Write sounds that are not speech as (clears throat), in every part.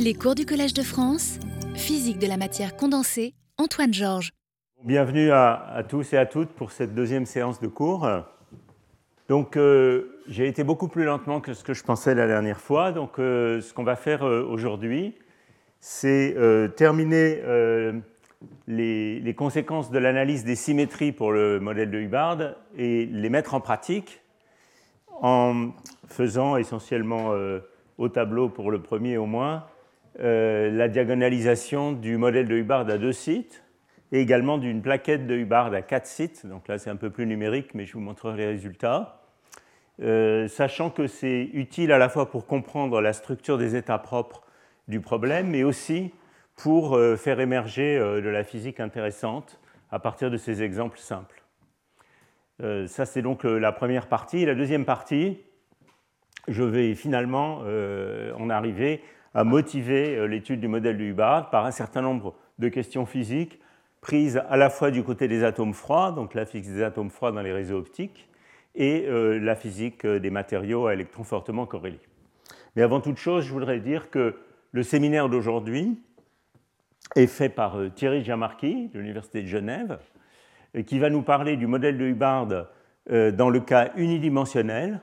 Les cours du Collège de France, physique de la matière condensée, Antoine Georges. Bienvenue à, tous et à toutes pour cette deuxième séance de cours. Donc, euh, j'ai été beaucoup plus lentement que ce que je pensais la dernière fois. Donc, euh, ce qu'on va faire euh, aujourd'hui, c'est terminer les, les, conséquences de l'analyse des symétries pour le modèle de Hubbard et les mettre en pratique en faisant essentiellement au tableau pour le premier au moins euh, la diagonalisation du modèle de Hubbard à deux sites et également d'une plaquette de Hubbard à quatre sites. Donc là, c'est un peu plus numérique, mais je vous montrerai les résultats. Euh, sachant que c'est utile à la fois pour comprendre la structure des états propres du problème, mais aussi pour euh, faire émerger de la physique intéressante à partir de ces exemples simples. ça, c'est donc la première partie. La deuxième partie, je vais finalement en arriver à motiver euh, l'étude du modèle de Hubbard par un certain nombre de questions physiques prises à la fois du côté des atomes froids, donc la physique des atomes froids dans les réseaux optiques, et euh, la physique euh, des matériaux à électrons fortement corrélés. Mais avant toute chose, je voudrais dire que le séminaire d'aujourd'hui est fait par Thierry Giamarchi de l'Université de Genève, qui va nous parler du modèle de Hubbard dans le cas unidimensionnel,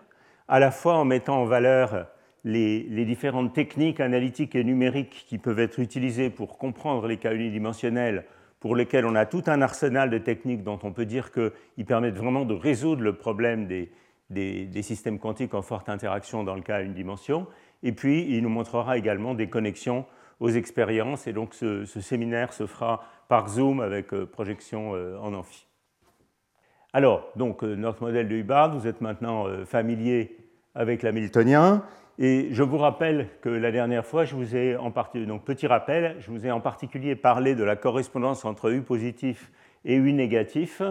à la fois en mettant en valeur les, différentes techniques analytiques et numériques qui peuvent être utilisées pour comprendre les cas unidimensionnels, pour lesquels on a tout un arsenal de techniques dont on peut dire qu'ils permettent vraiment de résoudre le problème des, systèmes quantiques en forte interaction dans le cas à une dimension. Et puis, il nous montrera également des connexions aux expériences. Et donc, ce, séminaire se fera par Zoom avec euh, projection euh, en amphi. Alors, donc, euh, notre modèle de Hubbard, vous êtes maintenant familier avec l'hamiltonien. Et je vous rappelle que la dernière fois, je vous ai en particulier, donc petit rappel, je vous ai en particulier parlé de la correspondance entre U positif et U négatif,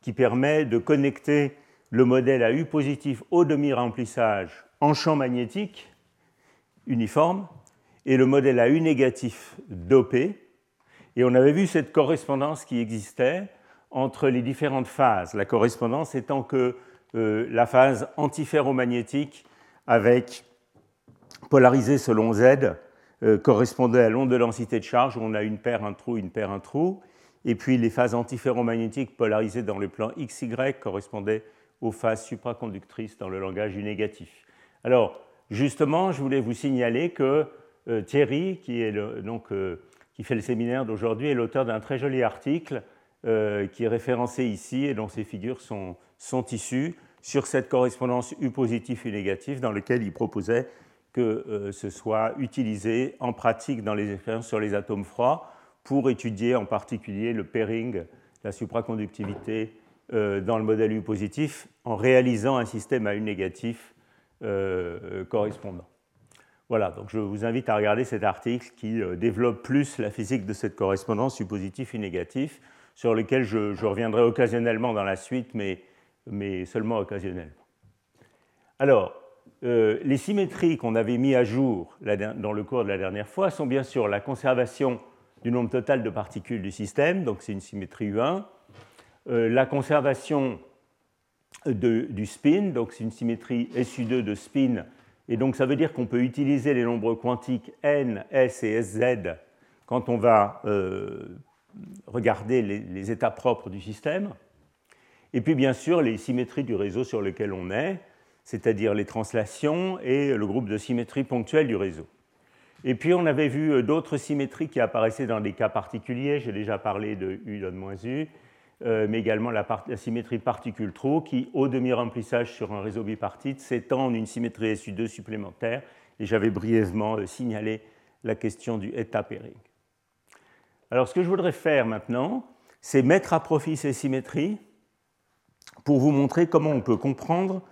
qui permet de connecter le modèle à U positif au demi-remplissage en champ magnétique uniforme et le modèle à U négatif dopé. Et on avait vu cette correspondance qui existait entre les différentes phases. La correspondance étant que euh, la phase antiferromagnétique avec polarisé selon Z euh, correspondait à l'onde de densité de charge, où on a une paire, un trou, une paire, un trou. Et puis les phases antiferromagnétiques polarisées dans le plan XY correspondaient aux phases supraconductrices dans le langage du négatif. Alors, justement, je voulais vous signaler que euh, Thierry, euh, qui fait le séminaire d'aujourd'hui, est l'auteur d'un très joli article qui est référencé ici et dont ces figures sont, sont issues sur cette correspondance U positif, U négatif, dans lequel il proposait que euh, ce soit utilisé en pratique dans les expériences sur les atomes froids pour étudier en particulier le pairing, la supraconductivité euh, dans le modèle U positif en réalisant un système à U négatif euh, correspondant. Voilà, donc je vous invite à regarder cet article qui développe plus la physique de cette correspondance U positif, U négatif, sur lequel je, reviendrai occasionnellement dans la suite, mais, mais seulement occasionnellement. Alors, euh, les symétries qu'on avait mis à jour dans le cours de la dernière fois sont bien sûr la conservation du nombre total de particules du système, donc c'est une symétrie U1, euh, la conservation du spin, donc c'est une symétrie SU2 de spin, et donc ça veut dire qu'on peut utiliser les nombres quantiques n, s et sz quand on va euh, regarder les, les, états propres du système, et puis bien sûr les symétries du réseau sur lequel on est, c'est-à-dire les translations et le groupe de symétrie ponctuelle du réseau. Et puis on avait vu euh, d'autres symétries qui apparaissaient dans des cas particuliers. J'ai déjà parlé de U U, euh, mais également la, symétrie particule-trou qui, au demi-remplissage sur un réseau bipartite, s'étend en une symétrie SU2 supplémentaire. Et j'avais brièvement euh, signalé la question du état pairing. Alors ce que je voudrais faire maintenant, c'est mettre à profit ces symétries pour vous montrer comment on peut comprendre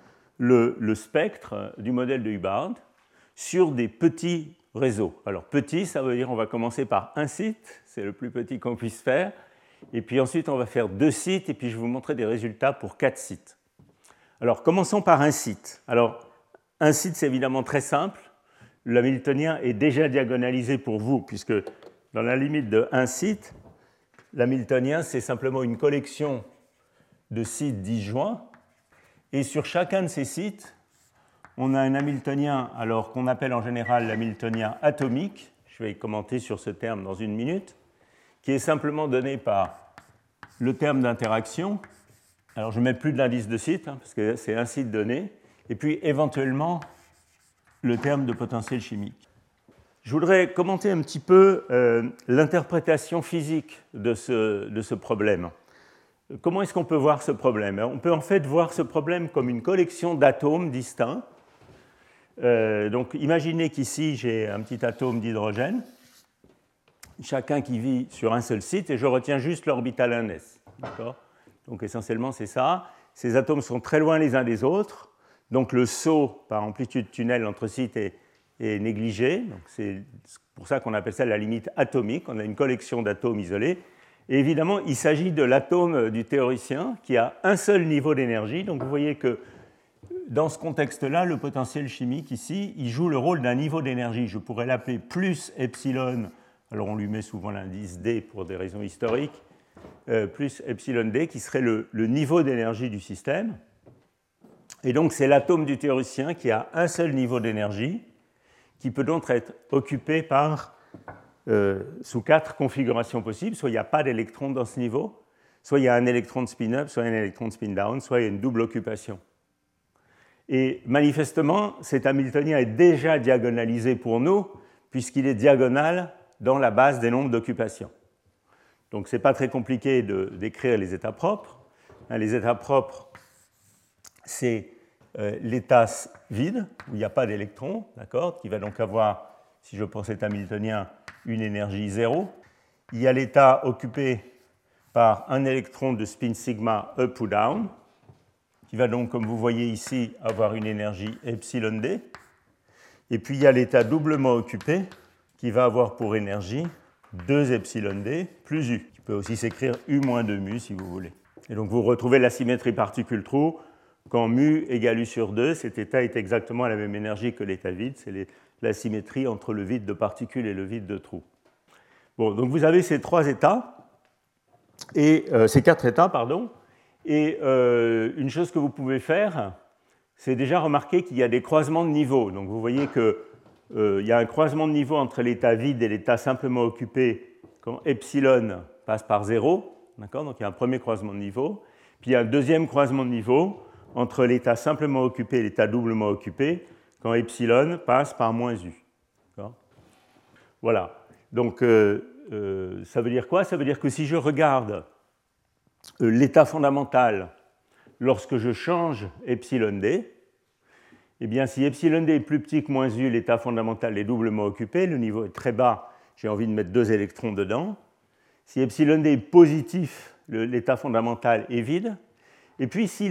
le, spectre du modèle de Hubbard sur des petits réseaux. Alors petit, ça veut dire on va commencer par un site, c'est le plus petit qu'on puisse faire, et puis ensuite on va faire deux sites, et puis je vais vous montrer des résultats pour quatre sites. Alors commençons par un site. Alors un site c'est évidemment très simple, l'hamiltonien est déjà diagonalisé pour vous, puisque dans la limite de un site, l'hamiltonien c'est simplement une collection de sites disjoints et sur chacun de ces sites, on a un Hamiltonien, alors qu'on appelle en général l'Hamiltonien atomique. Je vais commenter sur ce terme dans une minute, qui est simplement donné par le terme d'interaction. Alors je ne mets plus de l'indice de site, hein, parce que c'est un site donné, et puis éventuellement le terme de potentiel chimique. Je voudrais commenter un petit peu euh, l'interprétation physique de ce problème. Comment est-ce qu'on peut voir ce problème? On peut en fait voir ce problème comme une collection d'atomes distincts. Euh, donc imaginez qu'ici j'ai un petit atome d'hydrogène, chacun qui vit sur un seul site, et je retiens juste l'orbital 1s. Donc essentiellement c'est ça. Ces atomes sont très loin les uns des autres, donc le saut par amplitude tunnel entre sites est, est négligé. C'est pour ça qu'on appelle ça la limite atomique. On a une collection d'atomes isolés. Et évidemment, il s'agit de l'atome du théoricien qui a un seul niveau d'énergie. Donc vous voyez que dans ce contexte-là, le potentiel chimique ici, il joue le rôle d'un niveau d'énergie. Je pourrais l'appeler plus epsilon, alors on lui met souvent l'indice D pour des raisons historiques, euh, plus epsilon D, qui serait le, le niveau d'énergie du système. Et donc c'est l'atome du théoricien qui a un seul niveau d'énergie, qui peut donc être occupé par, euh, sous quatre configurations possibles. Soit il n'y a pas d'électron dans ce niveau, soit il y a un électron de spin-up, soit un électron de spin-down, soit il y a une double occupation. Et manifestement, cet Hamiltonien est déjà diagonalisé pour nous, puisqu'il est diagonal dans la base des nombres d'occupation. Donc ce n'est pas très compliqué décrire les états propres. Hein, les états propres, c'est euh, l'état vide, où il n'y a pas d'électrons, d'accord, qui va donc avoir, si je prends cet Hamiltonien, une énergie zéro. Il y a l'état occupé par un électron de spin sigma up ou down, qui va donc, comme vous voyez ici, avoir une énergie epsilon d. Et puis il y a l'état doublement occupé, qui va avoir pour énergie 2 epsilon d plus u, qui peut aussi s'écrire u moins 2 mu si vous voulez. Et donc vous retrouvez la symétrie particule-trou quand mu égale u sur 2, cet état est exactement la même énergie que l'état vide, c'est la symétrie entre le vide de particules et le vide de trou. Bon, donc vous avez ces trois états, et euh, ces quatre états, pardon, et euh, une chose que vous pouvez faire, c'est déjà remarquer qu'il y a des croisements de niveaux. Donc vous voyez qu'il euh, y a un croisement de niveau entre l'état vide et l'état simplement occupé quand epsilon passe par 0. Donc il y a un premier croisement de niveau. Puis il y a un deuxième croisement de niveau entre l'état simplement occupé et l'état doublement occupé quand epsilon passe par moins u. Voilà. Donc, euh, euh, ça veut dire quoi? Ça veut dire que si je regarde euh, l'état fondamental lorsque je change epsilon d, eh bien, si epsilon d est plus petit que moins u, l'état fondamental est doublement occupé, le niveau est très bas, j'ai envie de mettre deux électrons dedans. Si epsilon d est positif, l'état fondamental est vide. Et puis si,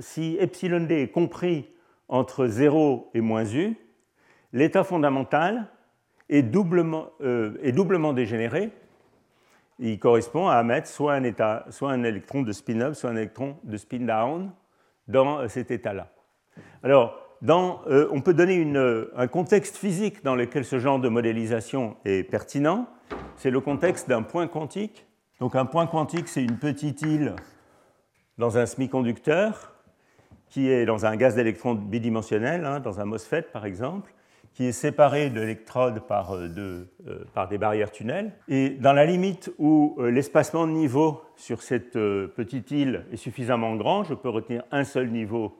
si epsilon d est compris entre 0 et moins u, l'état fondamental est doublement, euh, dégénéré. Il correspond à mettre soit un, électron de spin-up, soit un électron de spin-down dans euh, cet état-là. Alors, dans, on peut donner un contexte physique dans lequel ce genre de modélisation est pertinent. C'est le contexte d'un point quantique. Donc un point quantique, c'est une petite île dans un semi-conducteur qui est dans un gaz d'électrons bidimensionnel, hein, dans un MOSFET par exemple, qui est séparé de l'électrode par, euh, euh, des barrières tunnels. Et dans la limite où euh, l'espacement de niveau sur cette petite île est suffisamment grand, je peux retenir un seul niveau,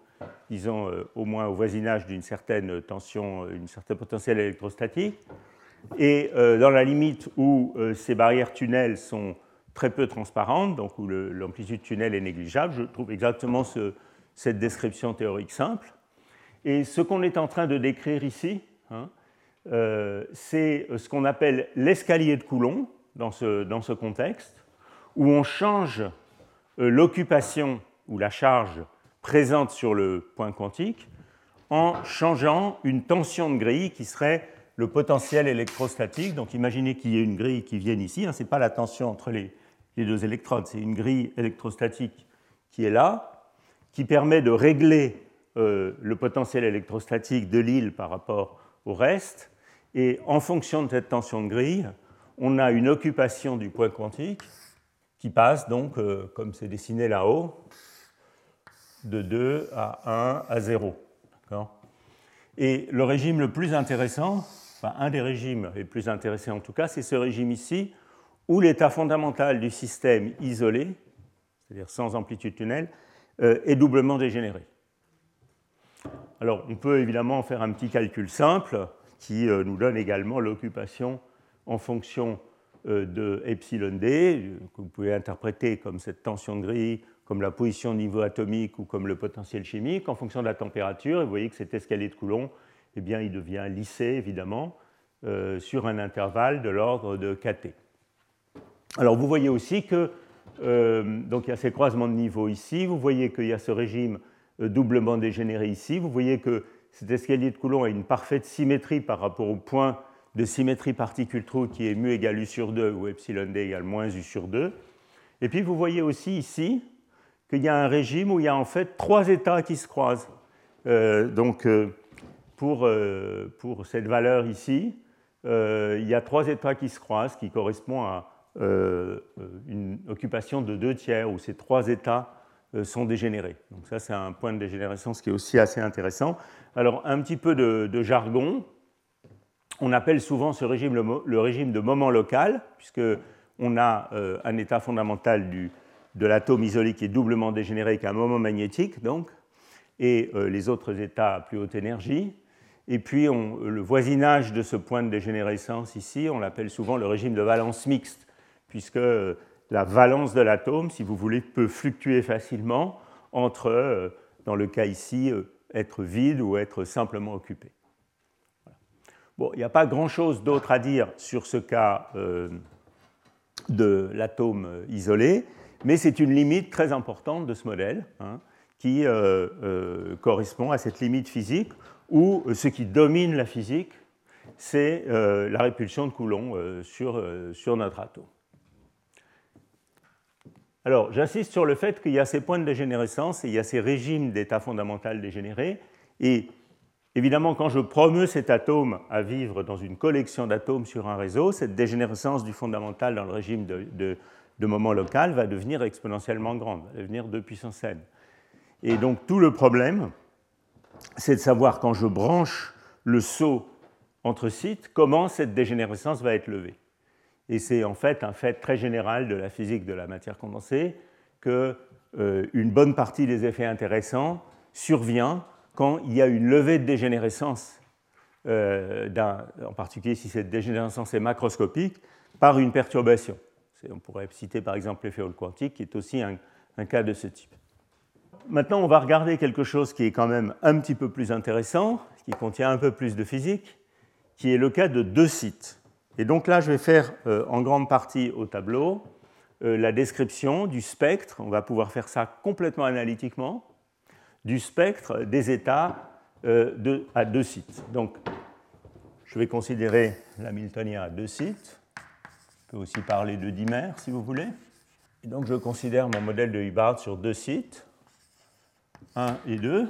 disons au moins au voisinage d'une certaine tension, une certaine potentiel électrostatique. Et dans la limite où ces barrières tunnels sont très peu transparente, donc où l'amplitude tunnel est négligeable. Je trouve exactement cette description théorique simple. Et ce qu'on est en train de décrire ici, hein, euh, c'est ce qu'on appelle l'escalier de Coulomb dans ce, dans ce, contexte, où on change euh, l'occupation ou la charge présente sur le point quantique en changeant une tension de grille qui serait le potentiel électrostatique. Donc imaginez qu'il y ait une grille qui vienne ici, hein, ce n'est pas la tension entre les, les deux électrodes. C'est une grille électrostatique qui est là, qui permet de régler euh, le potentiel électrostatique de l'île par rapport au reste. Et en fonction de cette tension de grille, on a une occupation du point quantique qui passe donc, euh, comme c'est dessiné là-haut, de 2 à 1 à 0. Et le régime le plus intéressant, enfin un des régimes les plus intéressés en tout cas, c'est ce régime ici, où l'état fondamental du système isolé, c'est-à-dire sans amplitude tunnel, est doublement dégénéré. Alors, on peut évidemment faire un petit calcul simple qui euh, nous donne également l'occupation en fonction euh, de epsilon d, que vous pouvez interpréter comme cette tension de grille, comme la position de niveau atomique ou comme le potentiel chimique, en fonction de la température. Et vous voyez que cet escalier de Coulomb, eh bien, il devient lissé, évidemment, sur un intervalle de l'ordre de kT. Alors, vous voyez aussi que euh, donc il y a ces croisements de niveau ici. Vous voyez qu'il y a ce régime euh, doublement dégénéré ici. Vous voyez que cet escalier de Coulomb a une parfaite symétrie par rapport au point de symétrie particule-trou qui est mu égale u sur 2 ou epsilon d égale moins u sur 2. Et puis vous voyez aussi ici qu'il y a un régime où il y a en fait trois états qui se croisent. Euh, donc pour, pour, cette valeur ici, il y a trois états qui se croisent qui correspondent à euh, une occupation de deux tiers où ces trois états euh, sont dégénérés. Donc ça, c'est un point de dégénérescence qui est aussi assez intéressant. Alors, un petit peu de, jargon. On appelle souvent ce régime le, régime de moment local, puisqu'on a euh, un état fondamental de l'atome isolé qui est doublement dégénéré avec un moment magnétique, donc, et les autres états à plus haute énergie. Et puis, on, le voisinage de ce point de dégénérescence ici, on l'appelle souvent le régime de valence mixte, puisque la valence de l'atome, si vous voulez, peut fluctuer facilement entre, euh, dans le cas ici, euh, être vide ou être simplement occupé. Bon, il n'y a pas grand-chose d'autre à dire sur ce cas euh, de l'atome isolé, mais c'est une limite très importante de ce modèle, hein, qui correspond à cette limite physique où ce qui domine la physique, c'est la répulsion de Coulomb sur, sur notre atome. Alors, j'insiste sur le fait qu'il y a ces points de dégénérescence et il y a ces régimes d'état fondamental dégénérés. Et évidemment, quand je promeux cet atome à vivre dans une collection d'atomes sur un réseau, cette dégénérescence du fondamental dans le régime de, moment local va devenir exponentiellement grande, va devenir 2 puissance n. Et donc, tout le problème, c'est de savoir quand je branche le saut entre sites, comment cette dégénérescence va être levée. Et c'est en fait un fait très général de la physique de la matière condensée qu'une euh, bonne partie des effets intéressants survient quand il y a une levée de dégénérescence, euh, en particulier si cette dégénérescence est macroscopique, par une perturbation. On pourrait citer par exemple l'effet Hall quantique, qui est aussi un cas de ce type. Maintenant, on va regarder quelque chose qui est quand même un petit peu plus intéressant, qui contient un peu plus de physique, qui est le cas de deux sites. Et donc là, je vais faire euh, en grande partie au tableau euh, la description du spectre, on va pouvoir faire ça complètement analytiquement, du spectre des états euh, à deux sites. Donc, je vais considérer l'Hamiltonien à deux sites. On peut aussi parler de dimère si vous voulez. Et donc, je considère mon modèle de Hubbard sur deux sites, 1 et 2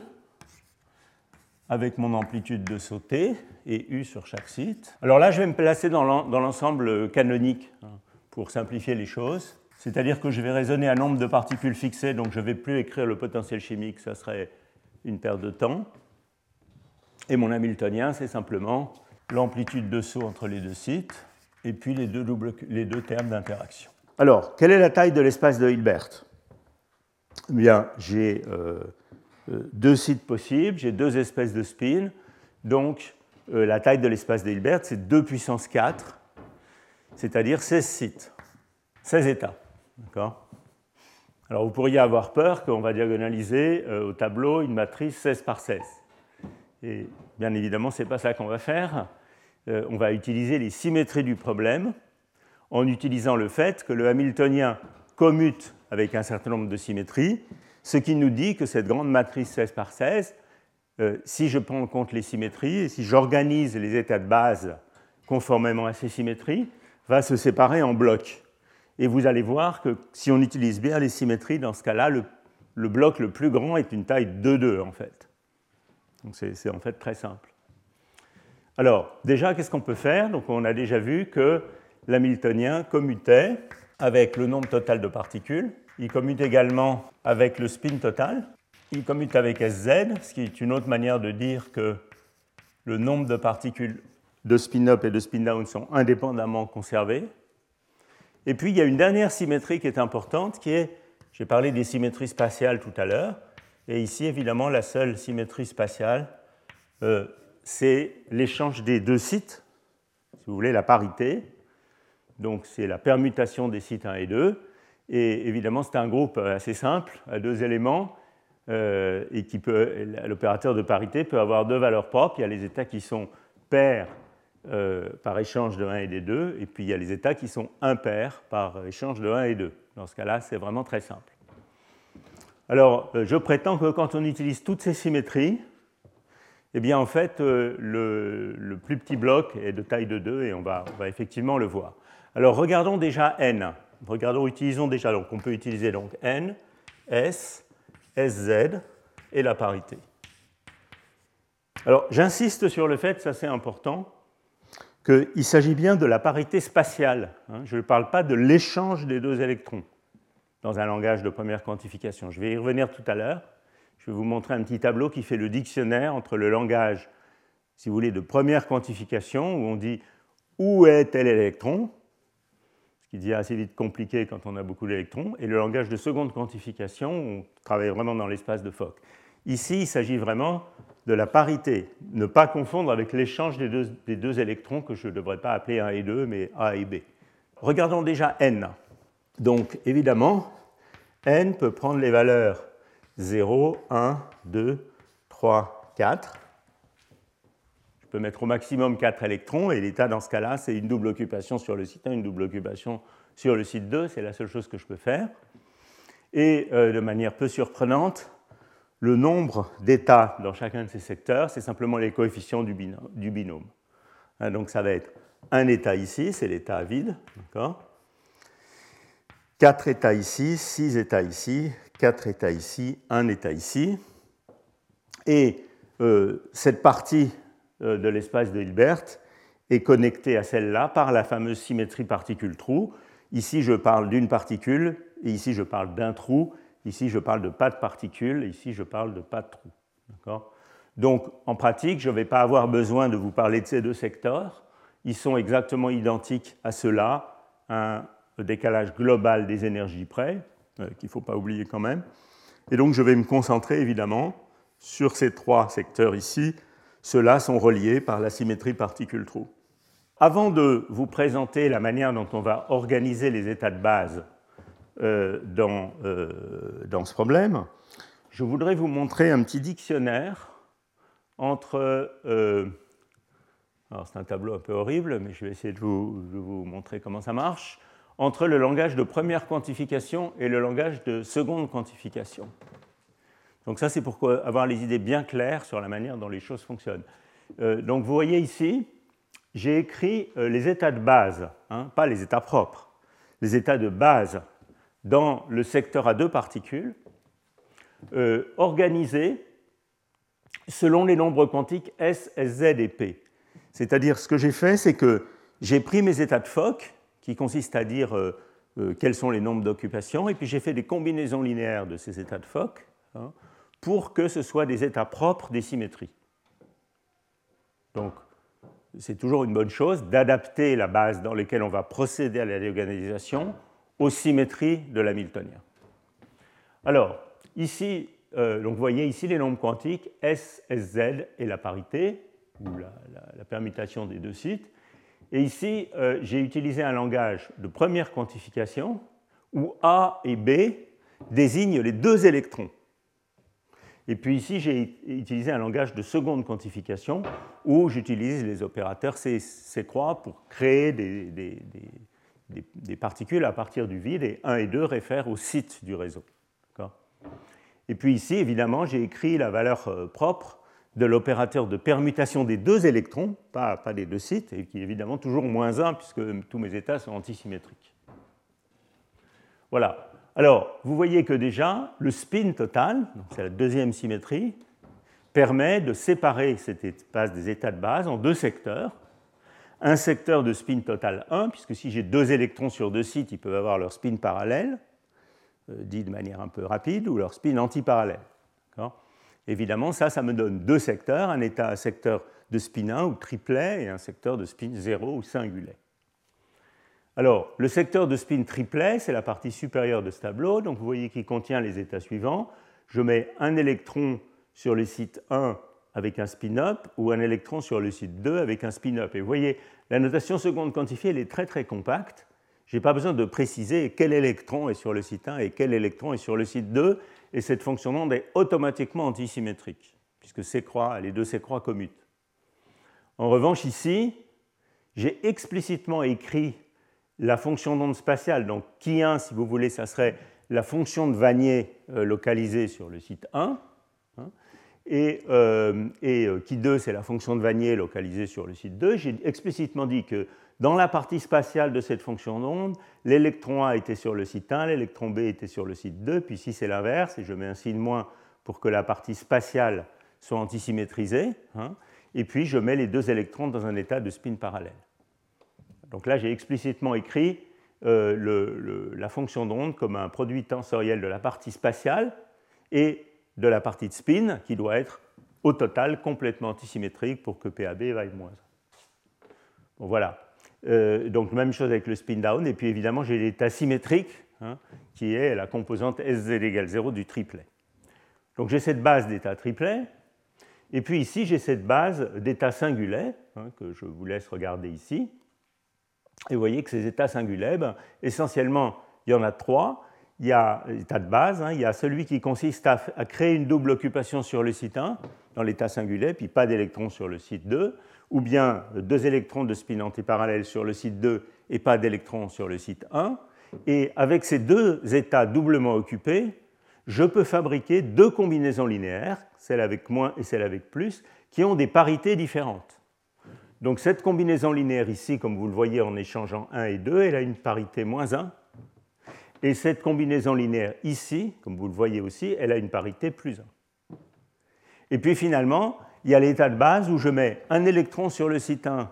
avec mon amplitude de sauter et U sur chaque site. Alors là, je vais me placer dans l'ensemble canonique hein, pour simplifier les choses. C'est-à-dire que je vais raisonner un nombre de particules fixées, donc je ne vais plus écrire le potentiel chimique, ça serait une perte de temps. Et mon Hamiltonien, c'est simplement l'amplitude de saut entre les deux sites et puis les deux, les deux termes d'interaction. Alors, quelle est la taille de l'espace de Hilbert? Eh Bien, j'ai euh, deux sites possibles, j'ai deux espèces de spin. Donc, euh, la taille de l'espace de Hilbert, c'est 2 puissance 4, c'est-à-dire 16 sites, 16 états. Alors, vous pourriez avoir peur qu'on va diagonaliser euh, au tableau une matrice 16 par 16. Et bien évidemment, ce n'est pas ça qu'on va faire. on va utiliser les symétries du problème en utilisant le fait que le Hamiltonien commute avec un certain nombre de symétries ce qui nous dit que cette grande matrice 16 par 16, euh, si je prends en compte les symétries et si j'organise les états de base conformément à ces symétries, va se séparer en blocs. Et vous allez voir que si on utilise bien les symétries, dans ce cas-là, le, bloc le plus grand est une taille 2,2 en fait. Donc c'est en fait très simple. Alors, déjà, qu'est-ce qu'on peut faire? Donc, on a déjà vu que l'Hamiltonien commutait avec le nombre total de particules. Il commute également avec le spin total. Il commute avec SZ, ce qui est une autre manière de dire que le nombre de particules de spin-up et de spin-down sont indépendamment conservés. Et puis il y a une dernière symétrie qui est importante, qui est, j'ai parlé des symétries spatiales tout à l'heure, et ici évidemment la seule symétrie spatiale, euh, c'est l'échange des deux sites, si vous voulez, la parité. Donc c'est la permutation des sites 1 et 2. Et évidemment, c'est un groupe assez simple, à deux éléments, euh, et qui peut, l'opérateur de parité peut avoir deux valeurs propres. Il y a les états qui sont pairs euh, par échange de 1 et des 2, et puis il y a les états qui sont impairs par échange de 1 et 2. Dans ce cas-là, c'est vraiment très simple. Alors, euh, je prétends que quand on utilise toutes ces symétries, eh bien, en fait, le, plus petit bloc est de taille de 2, et on va effectivement le voir. Alors, regardons déjà n. Regardons, utilisons déjà, donc on peut utiliser donc n, s, sz et la parité. Alors j'insiste sur le fait, ça c'est important, qu'il s'agit bien de la parité spatiale. Hein. Je ne parle pas de l'échange des deux électrons dans un langage de première quantification. Je vais y revenir tout à l'heure. Je vais vous montrer un petit tableau qui fait le dictionnaire entre le langage, si vous voulez, de première quantification, où on dit où est tel électron, qui devient assez vite compliqué quand on a beaucoup d'électrons, et le langage de seconde quantification, on travaille vraiment dans l'espace de Fock. Ici, il s'agit vraiment de la parité, ne pas confondre avec l'échange des deux, des deux, électrons que je ne devrais pas appeler 1 et 2, mais A et B. Regardons déjà n. Donc, évidemment, n peut prendre les valeurs 0, 1, 2, 3, 4. Je peux mettre au maximum 4 électrons, et l'état dans ce cas-là, c'est une double occupation sur le site 1, une double occupation sur le site 2, c'est la seule chose que je peux faire. Et euh, de manière peu surprenante, le nombre d'états dans chacun de ces secteurs, c'est simplement les coefficients du binôme. Hein, donc ça va être un état ici, c'est l'état vide, d'accord? 4 états ici, 6 états ici, 4 états ici, 1 état ici. Et euh, cette partie de l'espace de Hilbert est connectée à celle-là par la fameuse symétrie particule-trou. Ici, je parle d'une particule, et ici, je parle d'un trou. Ici, je parle de pas de particule, et ici, je parle de pas de trou. Donc, en pratique, je ne vais pas avoir besoin de vous parler de ces deux secteurs. Ils sont exactement identiques à ceux-là, un décalage global des énergies près, euh, qu'il ne faut pas oublier quand même. Et donc, je vais me concentrer évidemment sur ces trois secteurs ici, ceux-là sont reliés par la symétrie particule-trou. Avant de vous présenter la manière dont on va organiser les états de base euh, dans, euh, dans, ce problème, je voudrais vous montrer un petit dictionnaire entre... Euh, alors c'est un tableau un peu horrible, mais je vais essayer de vous montrer comment ça marche, entre le langage de première quantification et le langage de seconde quantification. Donc ça, c'est pour avoir les idées bien claires sur la manière dont les choses fonctionnent. Euh, donc vous voyez ici, j'ai écrit euh, les états de base, hein, pas les états propres, les états de base dans le secteur à deux particules, euh, organisés selon les nombres quantiques S, Z et P. C'est-à-dire, ce que j'ai fait, c'est que j'ai pris mes états de Fock, qui consistent à dire quels sont les nombres d'occupation, et puis j'ai fait des combinaisons linéaires de ces états de Fock. Pour que ce soit des états propres des symétries. Donc, c'est toujours une bonne chose d'adapter la base dans laquelle on va procéder à la réorganisation aux symétries de l'Hamiltonien. Alors, ici, euh, donc vous voyez ici les nombres quantiques S, SZ et la parité, ou la, permutation des deux sites. Et ici, euh, j'ai utilisé un langage de première quantification où A et B désignent les deux électrons. Et puis ici, j'ai utilisé un langage de seconde quantification où j'utilise les opérateurs C, C3 pour créer des, des, particules à partir du vide et 1 et 2 réfèrent au site du réseau. Et puis ici, évidemment, j'ai écrit la valeur euh, propre de l'opérateur de permutation des deux électrons, pas, pas des deux sites, et qui est évidemment toujours moins 1 puisque tous mes états sont antisymétriques. Voilà. Alors, vous voyez que déjà, le spin total, c'est la deuxième symétrie, permet de séparer cet espace des états de base en deux secteurs. Un secteur de spin total 1, puisque si j'ai deux électrons sur deux sites, ils peuvent avoir leur spin parallèle, euh, dit de manière un peu rapide, ou leur spin antiparallèle. Évidemment, ça, ça me donne deux secteurs, un état secteur de spin 1 ou triplet et un secteur de spin 0 ou singulet. Alors, le secteur de spin triplet, c'est la partie supérieure de ce tableau. Donc, vous voyez qu'il contient les états suivants. Je mets un électron sur le site 1 avec un spin-up ou un électron sur le site 2 avec un spin-up. Et vous voyez, la notation seconde quantifiée, elle est très très compacte. Je n'ai pas besoin de préciser quel électron est sur le site 1 et quel électron est sur le site 2. Et cette fonction d'onde est automatiquement antisymétrique, puisque ces croix, les deux ces croix commutent. En revanche, ici, j'ai explicitement écrit la fonction d'onde spatiale. Donc, qui 1, si vous voulez, ça serait la fonction de Vanier euh, localisée sur le site 1. Hein, et, euh, et euh, qui 2, c'est la fonction de Vanier localisée sur le site 2. J'ai explicitement dit que dans la partie spatiale de cette fonction d'onde, l'électron A était sur le site 1, l'électron B était sur le site 2, puis ici c'est l'inverse, et je mets un signe moins pour que la partie spatiale soit antisymétrisée. Hein, et puis je mets les deux électrons dans un état de spin parallèle. Donc là, j'ai explicitement écrit euh, la fonction d'onde comme un produit tensoriel de la partie spatiale et de la partie de spin qui doit être au total complètement antisymétrique pour que PAB vaille moins 1. Bon, voilà. Euh, donc même chose avec le spin down. Et puis évidemment, j'ai l'état symétrique hein, qui est la composante SZ égale 0 du triplet. Donc j'ai cette base d'état triplet. Et puis ici, j'ai cette base d'état singulet hein, que je vous laisse regarder ici. Et vous voyez que ces états singulaires, ben, essentiellement, il y en a trois. Il y a l'état de base, hein. il y a celui qui consiste à, créer une double occupation sur le site 1, dans l'état singulier, puis pas d'électrons sur le site 2, ou bien deux électrons de spin antiparallèle sur le site 2 et pas d'électrons sur le site 1. Et avec ces deux états doublement occupés, je peux fabriquer deux combinaisons linéaires, celle avec moins et celle avec plus, qui ont des parités différentes. Donc cette combinaison linéaire ici, comme vous le voyez en échangeant 1 et 2, elle a une parité moins 1. Et cette combinaison linéaire ici, comme vous le voyez aussi, elle a une parité plus 1. Et puis finalement, il y a l'état de base où je mets un électron sur le site 1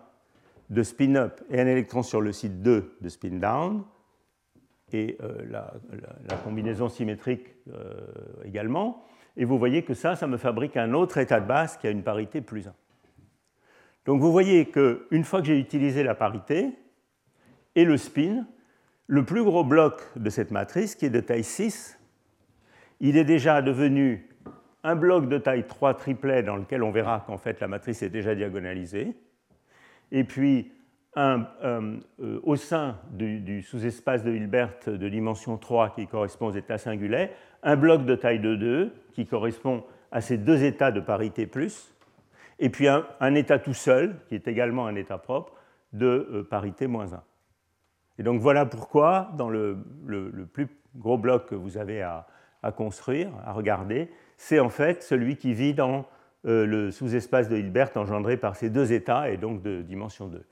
de spin up et un électron sur le site 2 de spin down, et euh, la, combinaison symétrique euh, également. Et vous voyez que ça, ça me fabrique un autre état de base qui a une parité plus 1. Donc vous voyez qu'une fois que j'ai utilisé la parité et le spin, le plus gros bloc de cette matrice, qui est de taille 6, il est déjà devenu un bloc de taille 3 triplet dans lequel on verra qu'en fait la matrice est déjà diagonalisée, et puis euh, au sein du, sous-espace de Hilbert de dimension 3 qui correspond aux états singulaires, un bloc de taille de 2 qui correspond à ces deux états de parité plus, et puis un, état tout seul, qui est également un état propre, de euh, parité moins 1. Et donc voilà pourquoi, dans le, plus gros bloc que vous avez à, construire, à regarder, c'est en fait celui qui vit dans euh, le sous-espace de Hilbert engendré par ces deux états et donc de dimension 2.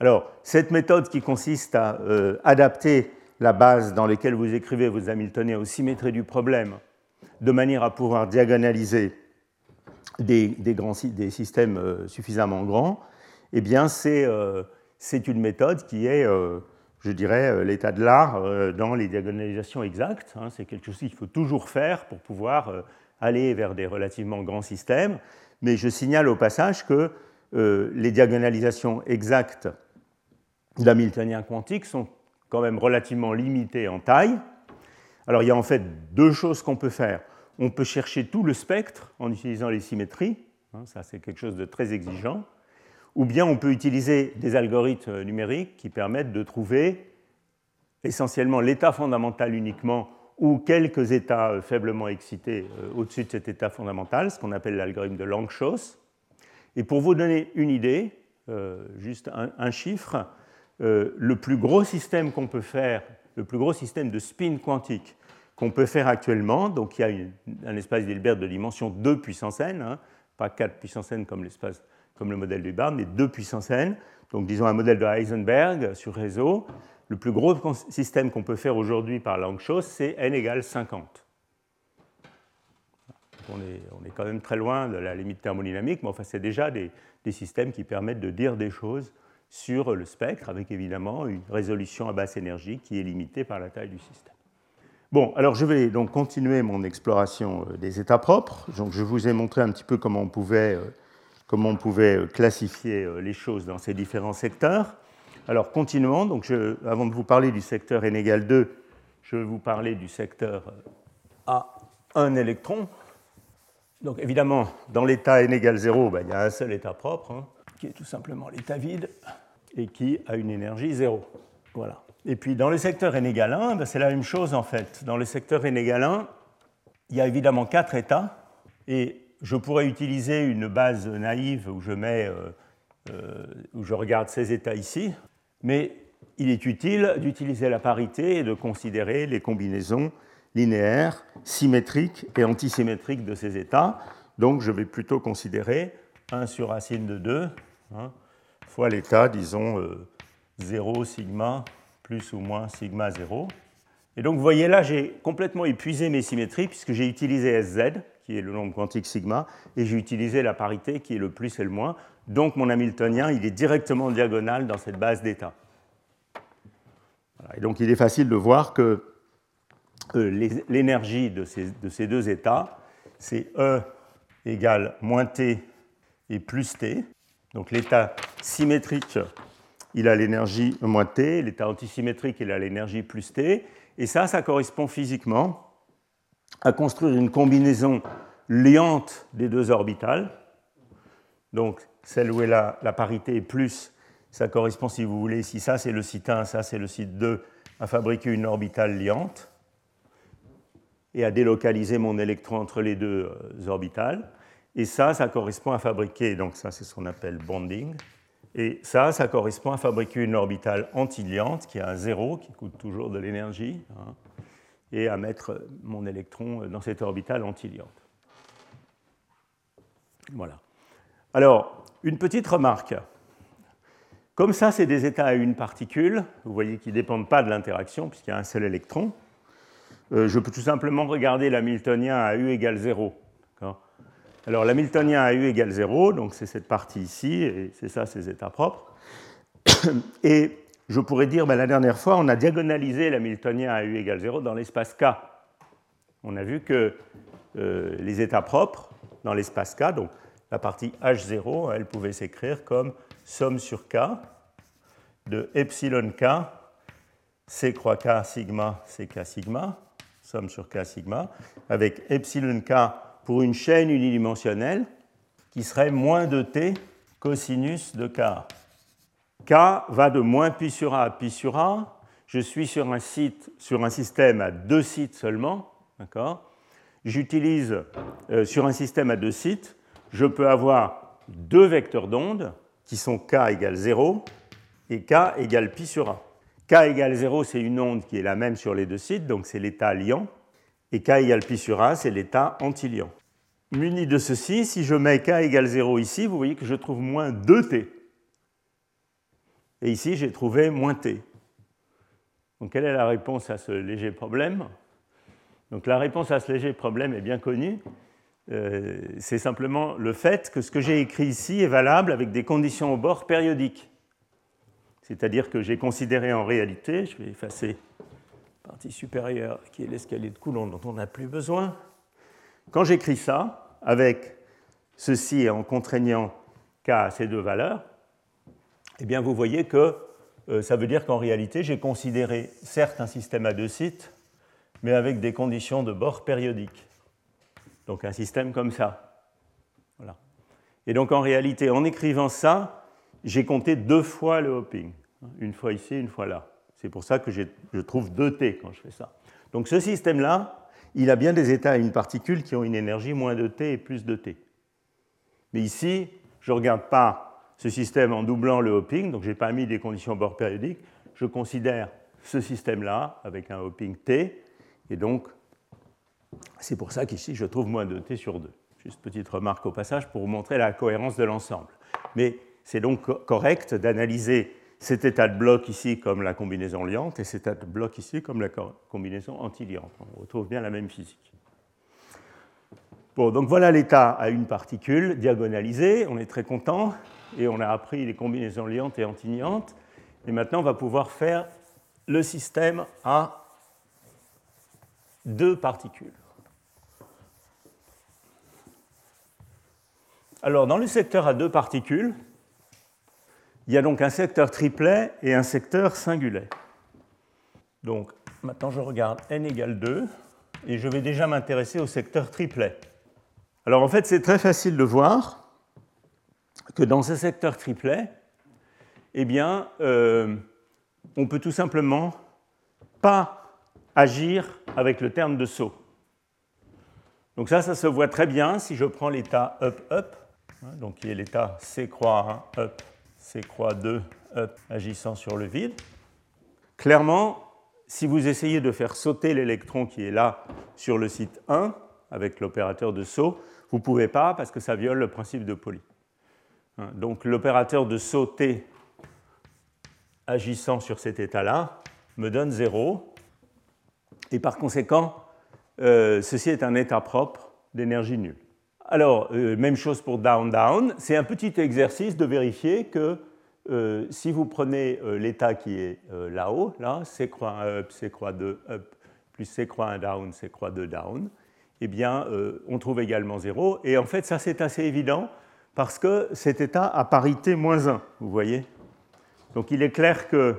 Alors, cette méthode qui consiste à euh, adapter la base dans laquelle vous écrivez vos Hamiltoniens aux symétries du problème, de manière à pouvoir diagonaliser des, des, systèmes euh, suffisamment grands, eh bien, euh, c'est une méthode qui est, euh, je dirais, l'état de l'art dans les diagonalisations exactes. Hein. c'est quelque chose qu'il faut toujours faire pour pouvoir aller vers des relativement grands systèmes. Mais je signale au passage que les diagonalisations exactes d'Hamiltonien quantique sont quand même relativement limitées en taille. Alors il y a en fait deux choses qu'on peut faire on peut chercher tout le spectre en utilisant les symétries, hein, ça c'est quelque chose de très exigeant, ou bien on peut utiliser des algorithmes numériques qui permettent de trouver essentiellement l'état fondamental uniquement ou quelques états euh, faiblement excités euh, au-dessus de cet état fondamental, ce qu'on appelle l'algorithme de Langshos. Et pour vous donner une idée, euh, juste un, chiffre, le plus gros système qu'on peut faire, le plus gros système de spin quantique qu'on peut faire actuellement. Donc il y a un espace d'Hilbert de dimension 2 puissance n, hein, pas 4 puissance n comme, le modèle de Barn, mais 2 puissance n. Donc disons un modèle de Heisenberg sur réseau. Le plus gros système qu'on peut faire aujourd'hui par Langshos, c'est n égale 50. On est, quand même très loin de la limite thermodynamique, mais enfin c'est déjà des systèmes qui permettent de dire des choses sur le spectre, avec évidemment une résolution à basse énergie qui est limitée par la taille du système. Bon, alors je vais donc continuer mon exploration euh, des états propres. Donc je vous ai montré un petit peu comment on pouvait, euh, comment on pouvait euh, classifier les choses dans ces différents secteurs. Alors continuons. Donc avant de vous parler du secteur n égale 2, je vais vous parler du secteur A 1 électron. Donc évidemment, dans l'état n égale 0, ben, il y a un seul état propre, hein, qui est tout simplement l'état vide, et qui a une énergie 0. Voilà. Et puis dans le secteur n égale 1, ben, c'est la même chose en fait. Dans le secteur n égale 1, il y a évidemment quatre états, et je pourrais utiliser une base naïve où je, mets, euh, euh, où je regarde ces états ici, mais il est utile d'utiliser la parité et de considérer les combinaisons linéaires, symétriques et antisymétriques de ces états. Donc je vais plutôt considérer 1 sur racine de 2 hein, fois l'état, disons, 0 euh, sigma plus ou moins sigma 0. Et donc vous voyez là, j'ai complètement épuisé mes symétries puisque j'ai utilisé Sz, qui est le nombre quantique sigma, et j'ai utilisé la parité qui est le plus et le moins. Donc mon Hamiltonien, il est directement diagonal dans cette base d'état. Et donc il est facile de voir que euh, l'énergie de ces, de ces, deux états, c'est E égale moins T et plus T. Donc l'état symétrique il a l'énergie moins t, l'état antisymétrique, il a l'énergie plus t. Et ça, ça correspond physiquement à construire une combinaison liante des deux orbitales. Donc, celle où est la, parité plus, ça correspond, si vous voulez, si ça c'est le site 1, ça c'est le site 2, à fabriquer une orbitale liante et à délocaliser mon électron entre les deux euh, orbitales. Et ça, ça correspond à fabriquer, donc ça c'est ce qu'on appelle bonding, et ça, ça correspond à fabriquer une orbitale antiliante qui a un zéro, qui coûte toujours de l'énergie, hein, et à mettre mon électron dans cette orbitale antiliante. Voilà. Alors, une petite remarque. Comme ça, c'est des états à une particule, vous voyez qu'ils ne dépendent pas de l'interaction, puisqu'il y a un seul électron, euh, je peux tout simplement regarder l'Hamiltonien à U égale 0. Alors l'Hamiltonien à U égale 0, donc c'est cette partie ici, et c'est ça ses états propres. (coughs) Et je pourrais dire, ben, la dernière fois, on a diagonalisé l'Hamiltonien à U égale 0 dans l'espace K. On a vu que euh, les états propres dans l'espace K, donc la partie H0, elle pouvait s'écrire comme somme sur K de epsilon K, C croix K sigma, CK sigma, somme sur K sigma, avec epsilon K pour une chaîne unidimensionnelle qui serait moins de t cosinus de k. k va de moins pi sur a à pi sur a. Je suis sur un, système à deux sites seulement. J'utilise euh, sur un système à deux sites, je peux avoir deux vecteurs d'onde qui sont k égale 0 et k égale pi sur a. k égale 0, c'est une onde qui est la même sur les deux sites, donc c'est l'état liant et k égale pi sur a, c'est l'état antiliant. Muni de ceci, si je mets k égale 0 ici, vous voyez que je trouve moins 2t. Et ici, j'ai trouvé moins t. Donc quelle est la réponse à ce léger problème? Donc la réponse à ce léger problème est bien connue. Euh, c'est simplement le fait que ce que j'ai écrit ici est valable avec des conditions au bord périodiques. C'est-à-dire que j'ai considéré en réalité, je vais effacer partie supérieure qui est l'escalier de Coulomb dont on n'a plus besoin. Quand j'écris ça, avec ceci en contraignant k à ces deux valeurs, eh bien vous voyez que euh, ça veut dire qu'en réalité, j'ai considéré certes un système à deux sites, mais avec des conditions de bord périodiques. Donc un système comme ça. Voilà. Et donc en réalité, en écrivant ça, j'ai compté deux fois le hopping. Une fois ici, une fois là. C'est pour ça que je trouve 2T quand je fais ça. Donc ce système-là, il a bien des états à une particule qui ont une énergie moins de T et plus de T. Mais ici, je ne regarde pas ce système en doublant le hopping, donc je n'ai pas mis des conditions bord périodiques. Je considère ce système-là avec un hopping T, et donc c'est pour ça qu'ici je trouve moins de T sur 2. Juste petite remarque au passage pour vous montrer la cohérence de l'ensemble. Mais c'est donc correct d'analyser cet état de bloc ici comme la combinaison liante et cet état de bloc ici comme la combinaison antiliante. On retrouve bien la même physique. Bon, donc voilà l'état à une particule diagonalisée, on est très content, et on a appris les combinaisons liantes et antiliantes, et maintenant on va pouvoir faire le système à deux particules. Alors, dans le secteur à deux particules, il y a donc un secteur triplet et un secteur singulet. Donc, maintenant, je regarde n égale 2 et je vais déjà m'intéresser au secteur triplet. Alors, en fait, c'est très facile de voir que dans ce secteur triplet, eh bien, euh, on peut tout simplement pas agir avec le terme de saut. Donc ça, ça se voit très bien si je prends l'état up-up, hein, donc qui est l'état C croix 1 up, C croix 2 up agissant sur le vide? Clairement, si vous essayez de faire sauter l'électron qui est là sur le site 1 avec l'opérateur de saut, vous ne pouvez pas parce que ça viole le principe de Pauli. Hein, donc l'opérateur de saut T agissant sur cet état-là me donne 0. Et par conséquent, euh, ceci est un état propre d'énergie nulle. Alors, euh, même chose pour down-down. C'est un petit exercice de vérifier que euh, si vous prenez l'état qui est là-haut, là, C croix 1 up, C croix 2 up, plus C croix 1 down, C croix 2 down, eh bien, on trouve également 0. Et en fait, ça, c'est assez évident parce que cet état a parité moins 1, vous voyez donc il est clair que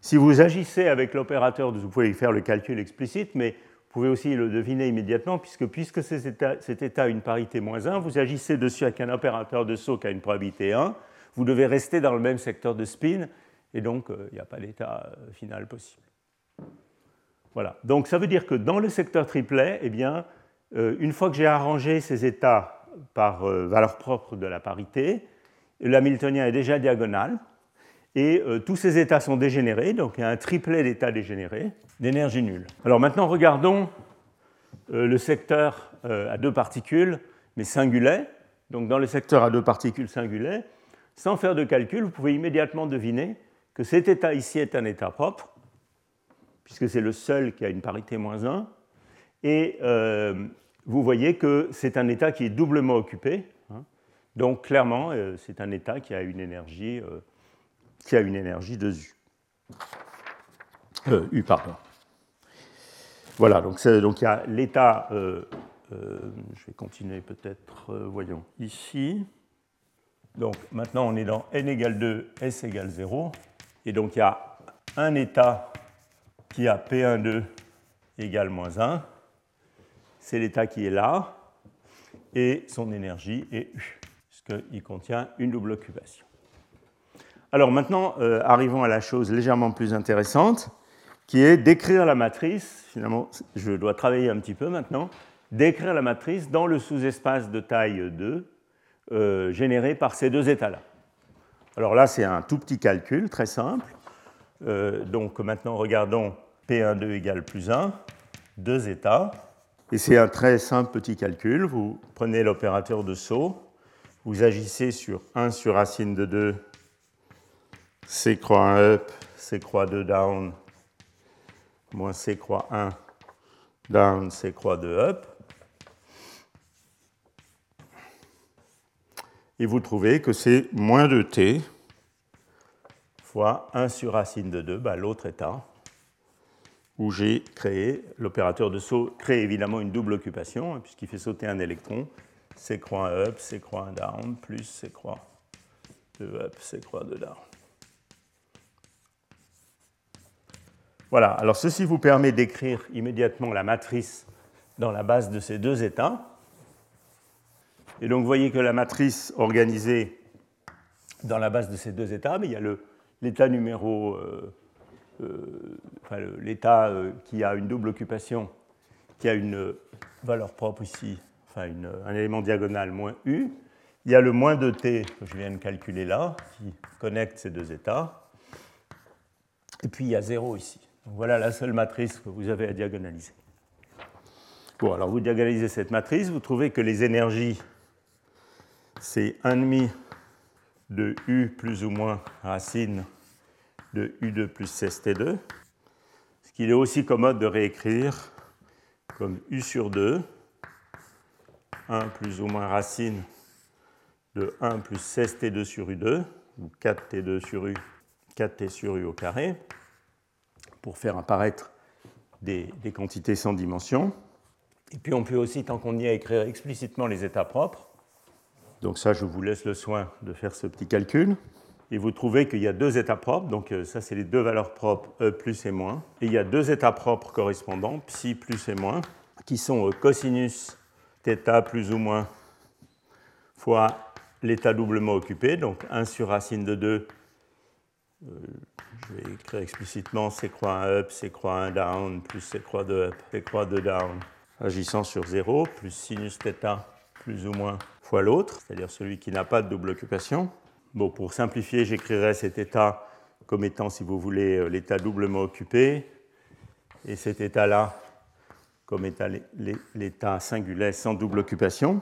si vous agissez avec l'opérateur, vous pouvez faire le calcul explicite, mais pouvez aussi le deviner immédiatement, puisque, puisque cet état, a une parité moins 1, vous agissez dessus avec un opérateur de saut qui a une probabilité 1, vous devez rester dans le même secteur de spin, et donc euh, il n'y a pas d'état euh, final possible. Voilà. Donc ça veut dire que dans le secteur triplet, eh bien, euh, une fois que j'ai arrangé ces états par valeur propre de la parité, l'hamiltonien est déjà diagonal, et tous ces états sont dégénérés, donc il y a un triplet d'états dégénérés d'énergie nulle. Alors maintenant, regardons euh, le secteur euh, à deux particules, mais singulet. Donc dans le secteur à deux particules singulet, sans faire de calcul, vous pouvez immédiatement deviner que cet état ici est un état propre, puisque c'est le seul qui a une parité moins 1, et vous voyez que c'est un état qui est doublement occupé, donc clairement, euh, c'est un état qui a une énergie, euh, qui a une énergie de U. Euh, U, pardon. Voilà, donc, il y a l'état, je vais continuer peut-être, voyons, ici. Donc maintenant on est dans n égale 2, s égale 0. Et donc il y a un état qui a P12 égale moins 1. C'est l'état qui est là. Et son énergie est U il contient une double occupation. Alors maintenant, euh, arrivons à la chose légèrement plus intéressante, qui est d'écrire la matrice, finalement, je dois travailler un petit peu maintenant, d'écrire la matrice dans le sous-espace de taille 2 euh, généré par ces deux états-là. Alors là, c'est un tout petit calcul, très simple. Euh, donc maintenant, regardons P12 égale plus 1, deux états. Et c'est un très simple petit calcul. Vous prenez l'opérateur de saut, vous agissez sur 1 sur racine de 2, C croix 1 up, C croix 2 down, moins C croix 1 down, C croix 2 up. Et vous trouvez que c'est moins 2t fois 1 sur racine de 2, bah, l'autre état, où j'ai créé, l'opérateur de saut crée évidemment une double occupation, hein, puisqu'il fait sauter un électron, C croix up, C croix down, plus C croix de up, C croix de down. Voilà, alors ceci vous permet d'écrire immédiatement la matrice dans la base de ces deux états. Et donc vous voyez que la matrice organisée dans la base de ces deux états, mais il y a l'état numéro, euh, euh, enfin, l'état euh, qui a une double occupation, qui a une valeur propre ici enfin un élément diagonal moins U. Il y a le moins de t que je viens de calculer là, qui connecte ces deux états. Et puis il y a 0 ici. Voilà la seule matrice que vous avez à diagonaliser. Bon, alors vous diagonalisez cette matrice, vous trouvez que les énergies, c'est 1,5 de U plus ou moins racine de U2 plus CST2, ce qu'il est aussi commode de réécrire comme U sur 2 1 plus ou moins racine de 1 plus 16t2 sur u2, ou 4t2 sur u, 4t sur u au carré, pour faire apparaître des, quantités sans dimension. Et puis on peut aussi, tant qu'on y est, écrire explicitement les états propres. Donc ça, je vous laisse le soin de faire ce petit calcul. Et vous trouvez qu'il y a deux états propres, donc euh, ça c'est les deux valeurs propres, E plus et moins. Et il y a deux états propres correspondants, psi plus et moins, qui sont euh, cosinus θ plus ou moins fois l'état doublement occupé, donc 1 sur racine de 2, euh, je vais écrire explicitement c croix 1 up, c croix 1 down, plus c croix 2 up, c croix 2 down, agissant sur 0, plus sinus θ plus ou moins fois l'autre, c'est-à-dire celui qui n'a pas de double occupation. Bon, pour simplifier, j'écrirai cet état comme étant, si vous voulez, euh, l'état doublement occupé, et cet état-là comme état l'état singulaire sans double occupation,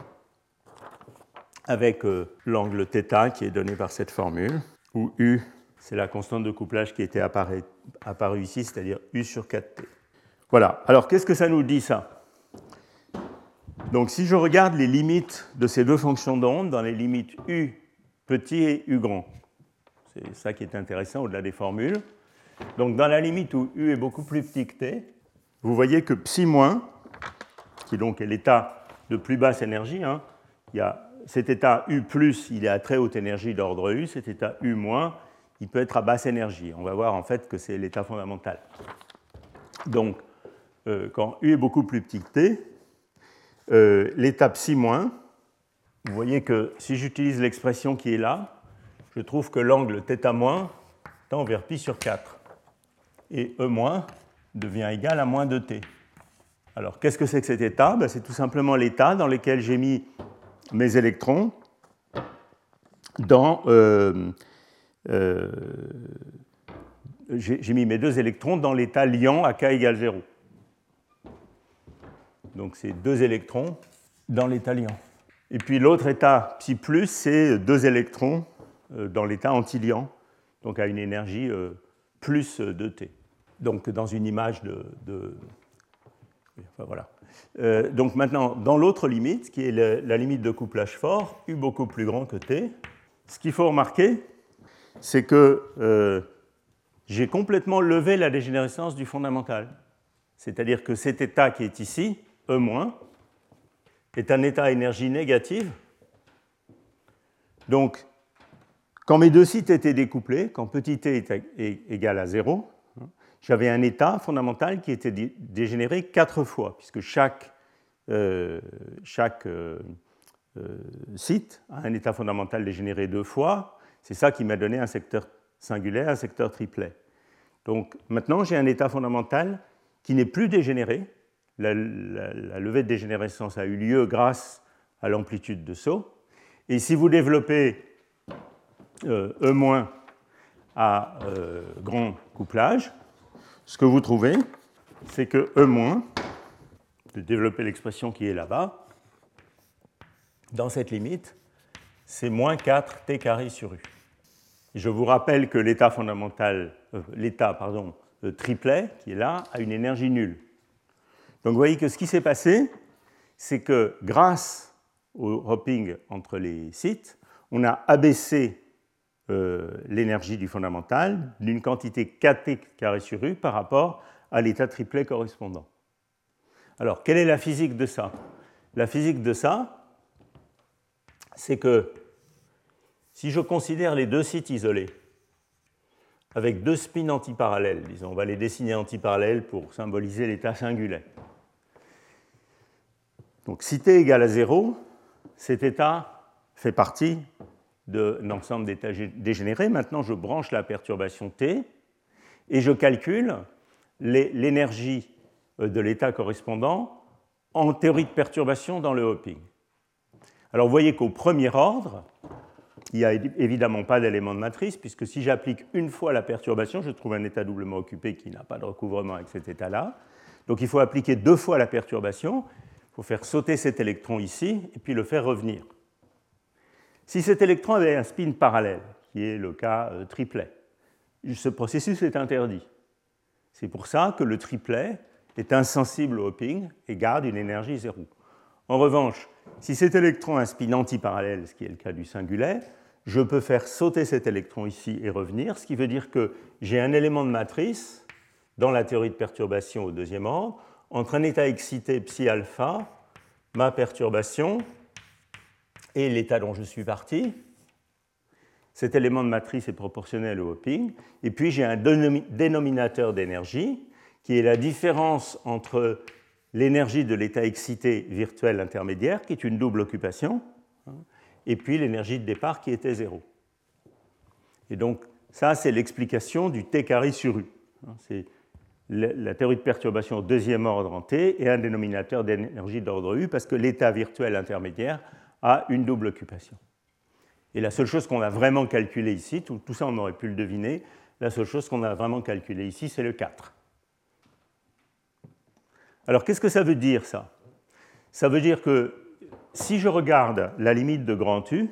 avec euh, l'angle θ qui est donné par cette formule, où U, c'est la constante de couplage qui était apparue ici, c'est-à-dire U sur 4T. Voilà, alors qu'est-ce que ça nous dit ça? Donc si je regarde les limites de ces deux fonctions d'onde, dans les limites U petit et U grand, c'est ça qui est intéressant au-delà des formules. Donc dans la limite où U est beaucoup plus petit que T, vous voyez que psi moins, qui donc est l'état de plus basse énergie, hein, il y a cet état U+, il est à très haute énergie d'ordre U, cet état U-, il peut être à basse énergie. On va voir en fait que c'est l'état fondamental. Donc, euh, quand U est beaucoup plus petit que T, euh, l'état psi-, vous voyez que si j'utilise l'expression qui est là, je trouve que l'angle θ- tend vers pi sur 4. Et E- devient égal à moins 2t. Alors, qu'est-ce que c'est que cet état? Ben, C'est tout simplement l'état dans lequel j'ai mis mes électrons dans. Euh, euh, j'ai mis mes deux électrons dans l'état liant à k égale 0. Donc, c'est deux électrons dans l'état liant. Et puis l'autre état psi plus, c'est deux électrons euh, dans l'état antiliant, donc à une énergie plus de t donc dans une image de. voilà. Euh, donc maintenant, dans l'autre limite, qui est la limite de couplage fort, U beaucoup plus grand que T, ce qu'il faut remarquer, c'est que euh, j'ai complètement levé la dégénérescence du fondamental. C'est-à-dire que cet état qui est ici, E-, est un état énergie négative. Donc, quand mes deux sites étaient découplés, quand petit t est égal à 0, j'avais un état fondamental qui était dégénéré quatre fois, puisque chaque, chaque euh, euh, site a un état fondamental dégénéré deux fois. C'est ça qui m'a donné un secteur singulaire, un secteur triplet. Donc maintenant, j'ai un état fondamental qui n'est plus dégénéré. La, levée de dégénérescence a eu lieu grâce à l'amplitude de saut. Et si vous développez E- à grand couplage, ce que vous trouvez, c'est que E-, de développer l'expression qui est là-bas, dans cette limite, c'est moins 4 t carré sur U. je vous rappelle que l'état fondamental, euh, l'état pardon, triplet qui est là, a une énergie nulle. Donc vous voyez que ce qui s'est passé, c'est que grâce au hopping entre les sites, on a abaissé euh, l'énergie du fondamental d'une quantité kt carré sur u par rapport à l'état triplet correspondant. Alors, quelle est la physique de ça? La physique de ça, c'est que si je considère les deux sites isolés, avec deux spins antiparallèles, disons, on va les dessiner antiparallèles pour symboliser l'état singulaire. Donc si t égale à 0, cet état fait partie d'un ensemble d'états dégénérés. Maintenant, je branche la perturbation T et je calcule l'énergie euh, de l'état correspondant en théorie de perturbation dans le hopping. Alors vous voyez qu'au premier ordre, il n'y a évidemment pas d'élément de matrice, puisque si j'applique une fois la perturbation, je trouve un état doublement occupé qui n'a pas de recouvrement avec cet état-là. Donc il faut appliquer deux fois la perturbation, il faut faire sauter cet électron ici, et puis le faire revenir. Si cet électron avait un spin parallèle, qui est le cas euh, triplet, ce processus est interdit. C'est pour ça que le triplet est insensible au hopping et garde une énergie zéro. En revanche, si cet électron a un spin antiparallèle, ce qui est le cas du singulaire, je peux faire sauter cet électron ici et revenir, ce qui veut dire que j'ai un élément de matrice dans la théorie de perturbation au deuxième ordre entre un état excité psi alpha, ma perturbation, et l'état dont je suis parti. Cet élément de matrice est proportionnel au hopping. Et puis j'ai un dénominateur d'énergie qui est la différence entre l'énergie de l'état excité virtuel intermédiaire, qui est une double occupation, hein, et puis l'énergie de départ qui était zéro. Et donc, ça, c'est l'explication du T carré sur U. Hein, c'est la théorie de perturbation au deuxième ordre en T et un dénominateur d'énergie d'ordre U, parce que l'état virtuel intermédiaire a une double occupation. Et la seule chose qu'on a vraiment calculée ici, tout, tout, ça on aurait pu le deviner, la seule chose qu'on a vraiment calculée ici, c'est le 4. Alors qu'est-ce que ça veut dire ça? Ça veut dire que si je regarde la limite de grand U,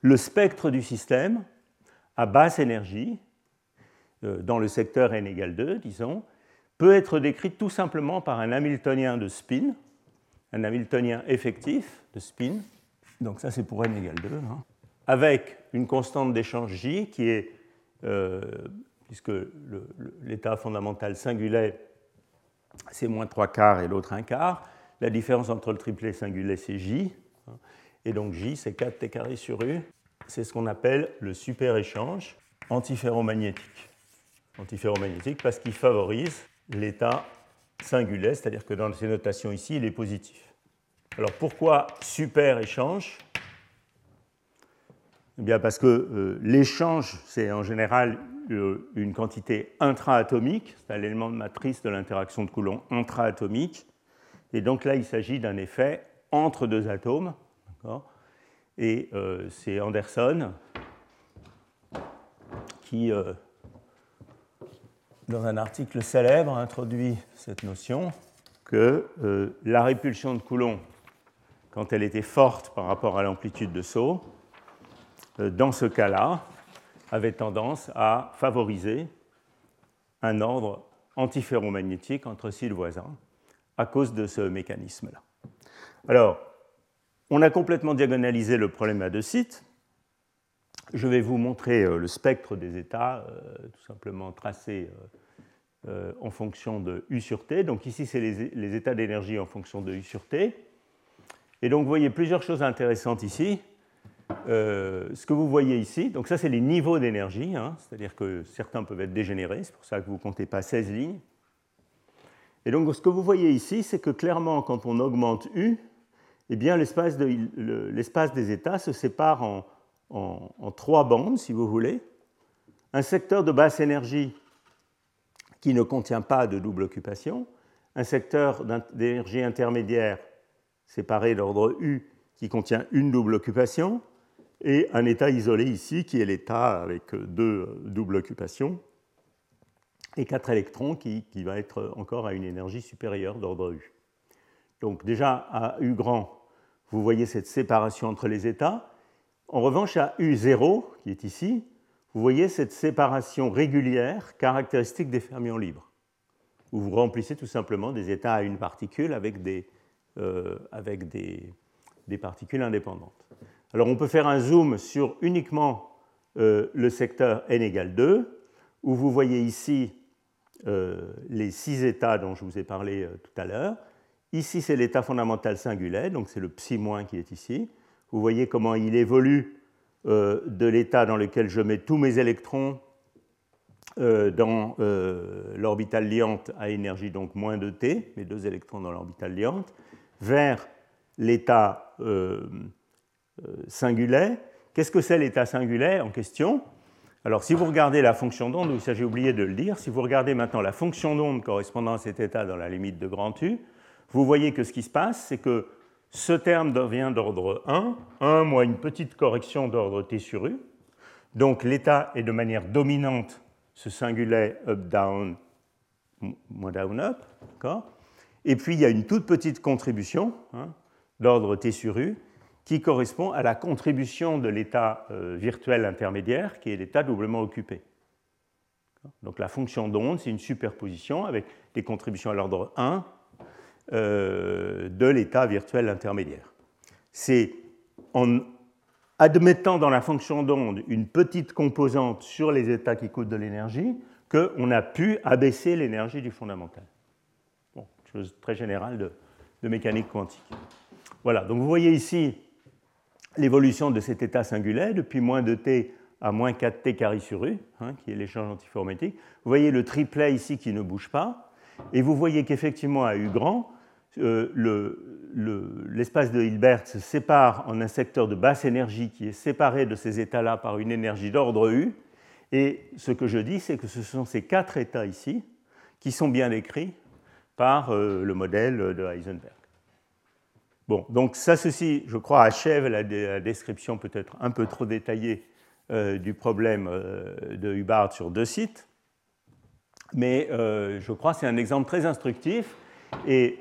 le spectre du système à basse énergie, euh, dans le secteur n égale 2, disons, peut être décrit tout simplement par un Hamiltonien de spin, un Hamiltonien effectif de spin, donc ça c'est pour n égale 2, hein, avec une constante d'échange J qui est, euh, puisque l'état fondamental singulier c'est moins 3 quarts et l'autre 1 quart. La différence entre le triplet singulier, c'est J. Et donc J, c'est 4 T carré sur U. C'est ce qu'on appelle le super-échange antiferromagnétique. Antiferromagnétique parce qu'il favorise l'état singulier, c'est-à-dire que dans ces notations ici, il est positif. Alors pourquoi super-échange eh bien parce que euh, l'échange, c'est en général euh, une quantité intraatomique, c'est un élément de matrice de l'interaction de Coulomb intraatomique. Et donc là, il s'agit d'un effet entre deux atomes. Et euh, c'est Anderson qui, dans un article célèbre, introduit cette notion que la répulsion de Coulomb, quand elle était forte par rapport à l'amplitude de saut, dans ce cas-là, avait tendance à favoriser un ordre antiferromagnétique entre cils voisins à cause de ce mécanisme-là. Alors, on a complètement diagonalisé le problème à deux sites. Je vais vous montrer euh, le spectre des états, euh, tout simplement tracé euh, en fonction de U sur T. Donc ici, c'est les, états d'énergie en fonction de U sur T. Et donc, vous voyez plusieurs choses intéressantes ici. Euh, ce que vous voyez ici, donc ça c'est les niveaux d'énergie, hein, c'est-à-dire que certains peuvent être dégénérés, c'est pour ça que vous ne comptez pas 16 lignes. Et donc ce que vous voyez ici, c'est que clairement quand on augmente U, eh bien l'espace, des états se sépare en, en, trois bandes, si vous voulez. Un secteur de basse énergie qui ne contient pas de double occupation, un secteur d'énergie intermédiaire séparé d'ordre U qui contient une double occupation, et un état isolé ici qui est l'état avec deux doubles occupations et quatre électrons qui, qui, va être encore à une énergie supérieure d'ordre U. Donc déjà à U grand, vous voyez cette séparation entre les états. En revanche, à U0, qui est ici, vous voyez cette séparation régulière caractéristique des fermions libres, où vous remplissez tout simplement des états à une particule avec des, euh, avec des, des particules indépendantes. Alors on peut faire un zoom sur uniquement euh, le secteur n égale 2, où vous voyez ici euh, les six états dont je vous ai parlé euh, tout à l'heure. Ici, c'est l'état fondamental singulier, donc c'est le psi- qui est ici. Vous voyez comment il évolue de l'état dans lequel je mets tous mes électrons dans l'orbital liante à énergie donc moins de t, mes deux électrons dans l'orbital liante, vers l'état singulier. Qu'est-ce que c'est l'état singulier en question? Alors, si vous regardez la fonction d'onde, ça j'ai oublié de le dire, si vous regardez maintenant la fonction d'onde correspondant à cet état dans la limite de grand U, vous voyez que ce qui se passe, c'est que ce terme devient d'ordre 1, 1 moins une petite correction d'ordre T sur U. Donc l'état est de manière dominante ce singulier up-down, moins down-up. Et puis il y a une toute petite contribution hein, d'ordre T sur U qui correspond à la contribution de l'état euh, virtuel intermédiaire, qui est l'état doublement occupé. Donc la fonction d'onde, c'est une superposition avec des contributions à l'ordre 1 euh, de l'état virtuel intermédiaire. C'est en admettant dans la fonction d'onde une petite composante sur les états qui coûtent de l'énergie qu'on a pu abaisser l'énergie du fondamental. Bon, chose très générale de, de mécanique quantique. Voilà, donc vous voyez ici l'évolution de cet état singulier depuis moins de t à moins 4t carré sur u, hein, qui est l'échange antiformétique. Vous voyez le triplet ici qui ne bouge pas, et vous voyez qu'effectivement à u grand, euh, l'espace de Hilbert se sépare en un secteur de basse énergie qui est séparé de ces états-là par une énergie d'ordre u, et ce que je dis, c'est que ce sont ces quatre états ici qui sont bien décrits par euh, le modèle de Heisenberg. Bon, donc ça, ceci, je crois, achève la, description peut-être un peu trop détaillée euh, du problème euh, de Hubbard sur deux sites, mais je crois que c'est un exemple très instructif. Et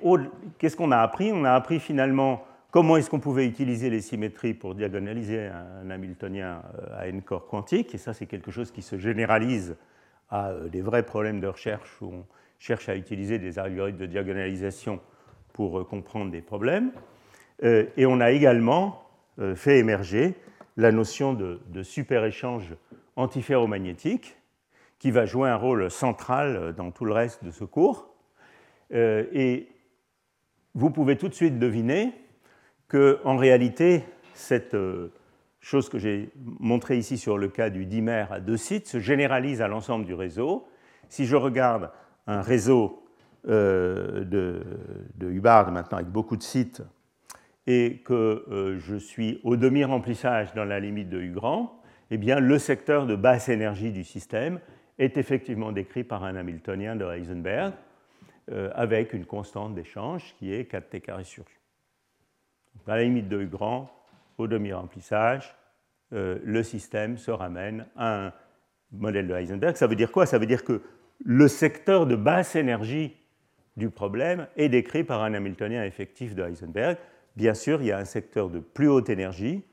qu'est-ce qu'on a appris? On a appris finalement comment est-ce qu'on pouvait utiliser les symétries pour diagonaliser un, Hamiltonien à n-corps quantique, et ça c'est quelque chose qui se généralise à des vrais problèmes de recherche où on cherche à utiliser des algorithmes de diagonalisation pour comprendre des problèmes. Euh, et on a également euh, fait émerger la notion de, super-échange antiferromagnétique qui va jouer un rôle central dans tout le reste de ce cours. Euh, et vous pouvez tout de suite deviner que, en réalité, cette chose que j'ai montrée ici sur le cas du dimère à deux sites se généralise à l'ensemble du réseau. Si je regarde un réseau de, de Hubbard maintenant avec beaucoup de sites et que euh, je suis au demi-remplissage dans la limite de U grand, eh bien, le secteur de basse énergie du système est effectivement décrit par un Hamiltonien de Heisenberg euh, avec une constante d'échange qui est 4t carré sur U. à la limite de U grand, au demi-remplissage, euh, le système se ramène à un modèle de Heisenberg. Ça veut dire quoi? Ça veut dire que le secteur de basse énergie du problème est décrit par un Hamiltonien effectif de Heisenberg Bien sûr, il y a un secteur de plus haute énergie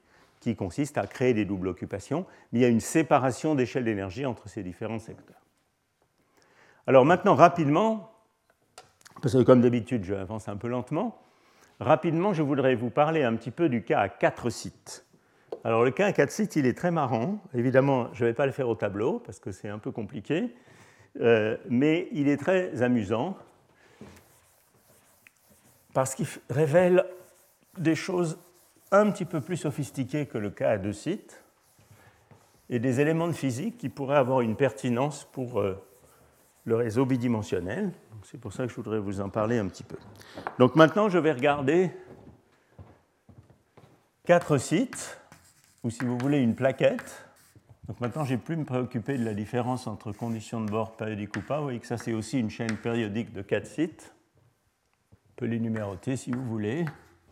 qui consiste à créer des doubles occupations, mais il y a une séparation d'échelle d'énergie entre ces différents secteurs. Alors maintenant, rapidement, parce que comme d'habitude, je avance un peu lentement, rapidement, je voudrais vous parler un petit peu du cas à quatre sites. Alors le cas à quatre sites, il est très marrant. Évidemment, je ne vais pas le faire au tableau parce que c'est un peu compliqué, euh, mais il est très amusant parce qu'il révèle des choses un petit peu plus sophistiquées que le cas à deux sites et des éléments de physique qui pourraient avoir une pertinence pour euh, le réseau bidimensionnel. C'est pour ça que je voudrais vous en parler un petit peu. Donc maintenant, je vais regarder quatre sites, ou si vous voulez, une plaquette. Donc maintenant, j'ai plus me préoccuper de la différence entre conditions de bord périodiques ou pas. Vous voyez que ça, c'est aussi une chaîne périodique de quatre sites. On peut les numéroter si vous voulez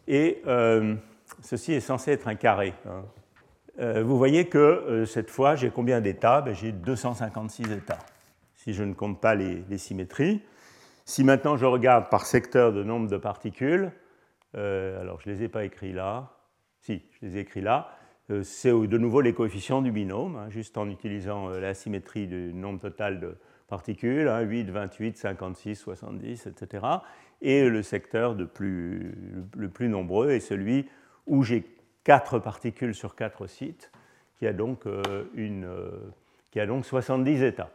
et euh, ceci est censé être un carré. Hein. Euh, vous voyez que euh, cette fois, j'ai combien d'états? Ben, J'ai 256 états, si je ne compte pas les, symétries. Si maintenant je regarde par secteur de nombre de particules, alors je ne les ai pas écrits là, si, je les ai écrits là, c'est de nouveau les coefficients du binôme, hein, juste en utilisant la symétrie du nombre total de particules, 8, 28, 56, 70, etc et le secteur le plus nombreux est celui où j'ai quatre particules sur quatre sites, qui a donc, euh, une, euh, qui a donc 70 états.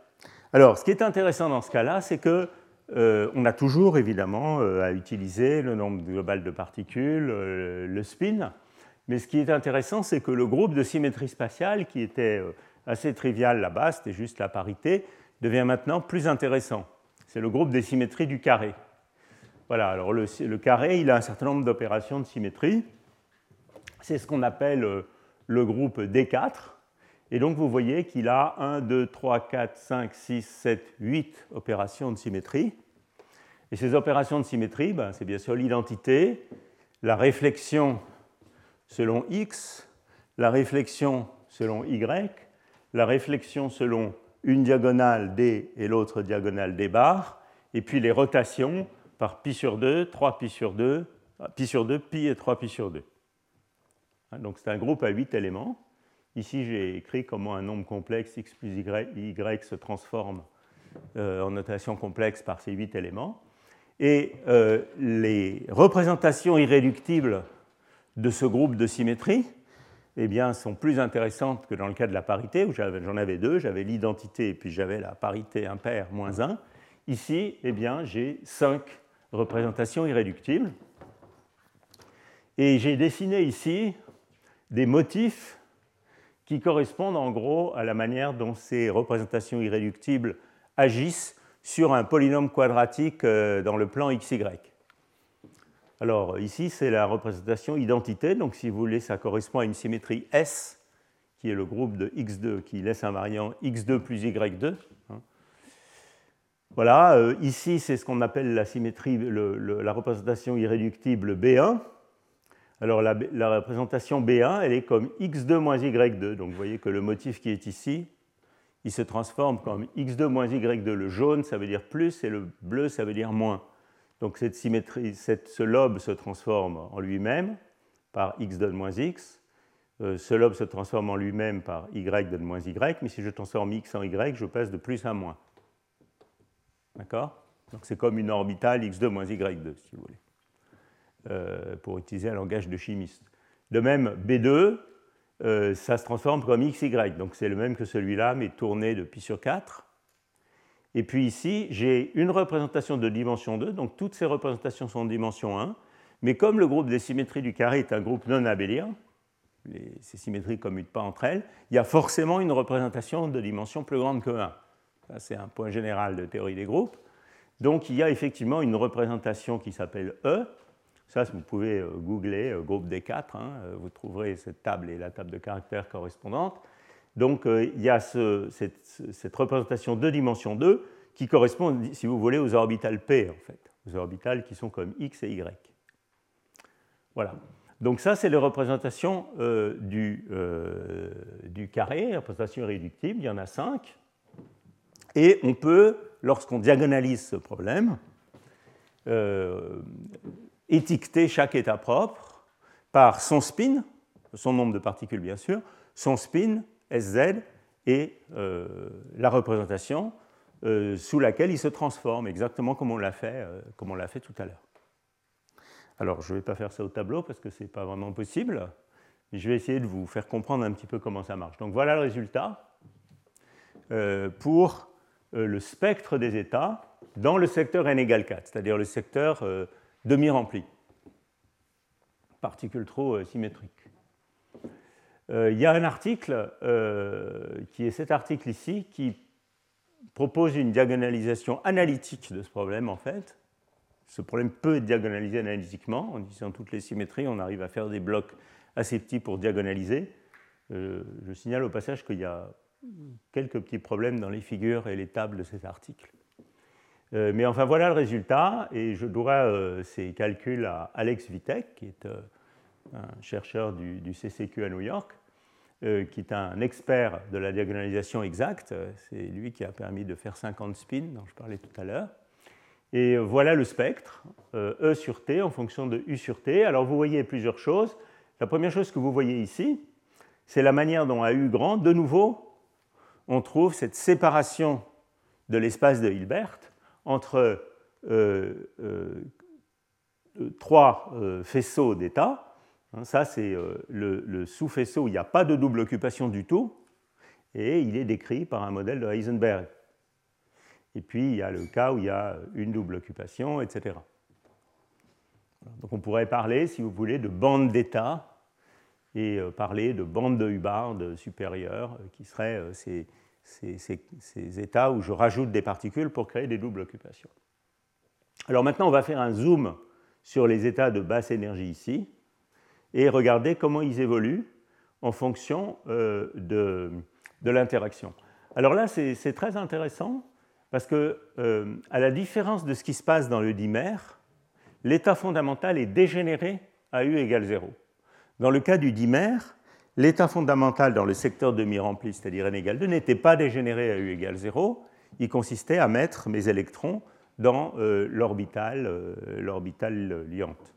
Alors, ce qui est intéressant dans ce cas-là, c'est que euh, on a toujours évidemment à utiliser le nombre global de particules, le spin. Mais ce qui est intéressant, c'est que le groupe de symétrie spatiale, qui était assez trivial là-bas, c'était juste la parité, devient maintenant plus intéressant. C'est le groupe des symétries du carré. Voilà, alors le, carré, il a un certain nombre d'opérations de symétrie. C'est ce qu'on appelle euh, le groupe D4. Et donc vous voyez qu'il a 1, 2, 3, 4, 5, 6, 7, 8 opérations de symétrie. Et ces opérations de symétrie, ben, c'est bien sûr l'identité, la réflexion selon X, la réflexion selon Y, la réflexion selon une diagonale D et l'autre diagonale D bar, et puis les rotations par pi sur 2, 3 pi sur 2, ah, pi sur 2, pi et 3 pi sur 2. Hein, donc c'est un groupe à 8 éléments. Ici, j'ai écrit comment un nombre complexe x plus y, y se transforme euh, en notation complexe par ces 8 éléments. Et euh, les représentations irréductibles de ce groupe de symétrie eh bien, sont plus intéressantes que dans le cas de la parité, où j'en avais deux, j'avais l'identité et puis j'avais la parité impair moins 1. Ici, eh j'ai 5 représentation irréductible. Et j'ai dessiné ici des motifs qui correspondent en gros à la manière dont ces représentations irréductibles agissent sur un polynôme quadratique euh, dans le plan xy. Alors ici, c'est la représentation identité, donc si vous voulez, ça correspond à une symétrie S, qui est le groupe de x2 qui laisse un variant x2 plus y2. Voilà, euh, ici c'est ce qu'on appelle la symétrie, la représentation irréductible B1. Alors la, la, représentation B1, elle est comme X2 moins Y2. Donc vous voyez que le motif qui est ici, il se transforme comme X2 moins Y2. Le jaune, ça veut dire plus, et le bleu, ça veut dire moins. Donc cette symétrie, ce lobe se transforme en lui-même par x donne moins x. Euh, ce lobe se transforme en lui-même par y donne moins y, mais si je transforme x en y, je passe de plus à moins. D'accord? Donc c'est comme une orbitale x2 moins y2, si vous voulez, euh, pour utiliser un langage de chimiste. De même, B2, euh, ça se transforme comme xy, donc c'est le même que celui-là, mais tourné de pi sur 4. Et puis ici, j'ai une représentation de dimension 2, donc toutes ces représentations sont de dimension 1, mais comme le groupe des symétries du carré est un groupe non abélien, ces symétries ne commutent pas entre elles, il y a forcément une représentation de dimension plus grande que 1. C'est un point général de théorie des groupes. Donc il y a effectivement une représentation qui s'appelle E. Ça, vous pouvez euh, googler euh, groupe des 4, hein, euh, vous trouverez cette table et la table de caractères correspondante. Donc il y a cette, représentation de dimension 2 qui correspond, si vous voulez, aux orbitales P, en fait, aux orbitales qui sont comme X et Y. Voilà. Donc ça, c'est les représentations du, euh, du, carré, représentation irréductible, il y en a 5. Et on peut, lorsqu'on diagonalise ce problème, étiqueter chaque état propre par son spin, son nombre de particules bien sûr, son spin SZ et euh, la représentation euh, sous laquelle il se transforme, exactement comme on l'a fait, euh, comme on l'a fait tout à l'heure. Alors, je ne vais pas faire ça au tableau parce que ce n'est pas vraiment possible, mais je vais essayer de vous faire comprendre un petit peu comment ça marche. Donc, voilà le résultat pour le spectre des états dans le secteur n égale 4, c'est-à-dire le secteur demi-rempli, particules trop. Euh, il y a un article, euh, qui est cet article ici, qui propose une diagonalisation analytique de ce problème, en fait. Ce problème peut être diagonalisé analytiquement. En utilisant toutes les symétries, on arrive à faire des blocs assez petits pour diagonaliser. Euh, je signale au passage qu'il y a quelques petits problèmes dans les figures et les tables de cet article. mais enfin, voilà le résultat, et je dois ces calculs à Alex Vitek, qui est un chercheur du, CCQ à New York, euh, qui est un expert de la diagonalisation exacte. C'est lui qui a permis de faire 50 spins dont je parlais tout à l'heure. Et voilà le spectre, euh, E sur T en fonction de U sur T. Alors vous voyez plusieurs choses. La première chose que vous voyez ici, c'est la manière dont à U grand, de nouveau, on trouve cette séparation de l'espace de Hilbert entre euh, trois faisceaux d'état Hein, ça, c'est euh, le, sous-faisceau où il n'y a pas de double occupation du tout, et il est décrit par un modèle de Heisenberg. Et puis, il y a le cas où il y a une double occupation, etc. Donc, on pourrait parler, si vous voulez, de bande d'état et euh, parler de bande de Hubbard supérieure, euh, qui seraient ces, ces, états où je rajoute des particules pour créer des doubles occupations. Alors maintenant, on va faire un zoom sur les états de basse énergie ici et regarder comment ils évoluent en fonction euh, de, l'interaction. Alors là, c'est très intéressant parce que, euh, à la différence de ce qui se passe dans le dimère, l'état fondamental est dégénéré à U égale 0. Dans le cas du dimère, l'état fondamental dans le secteur demi-rempli, c'est-à-dire n égale 2, n'était pas dégénéré à U égale 0. Il consistait à mettre mes électrons dans euh, l'orbital liante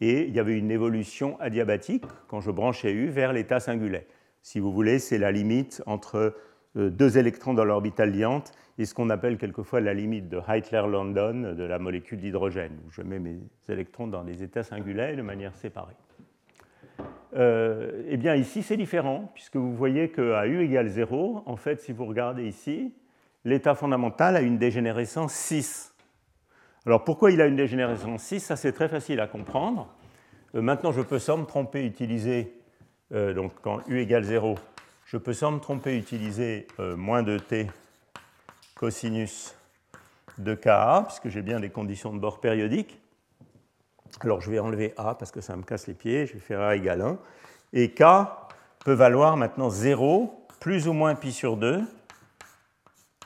et il y avait une évolution adiabatique quand je branchais U vers l'état singulaire. Si vous voulez, c'est la limite entre euh, deux électrons dans l'orbital liante et ce qu'on appelle quelquefois la limite de Heitler-London de la molécule d'hydrogène, où je mets mes électrons dans des états singulaires de manière séparée. Euh, eh bien ici c'est différent, puisque vous voyez qu'à U égale 0, en fait, si vous regardez ici, l'état fondamental a une dégénérescence 6. Alors pourquoi il a une dégénérescence 6 Ça c'est très facile à comprendre. Euh, maintenant je peux sans me tromper utiliser, euh, donc quand U égale 0, je peux sans me tromper utiliser moins de t cosinus de Ka, puisque j'ai bien des conditions de bord périodiques. Alors je vais enlever A parce que ça me casse les pieds, je vais faire A égale 1. Et K peut valoir maintenant 0, plus ou moins pi sur 2,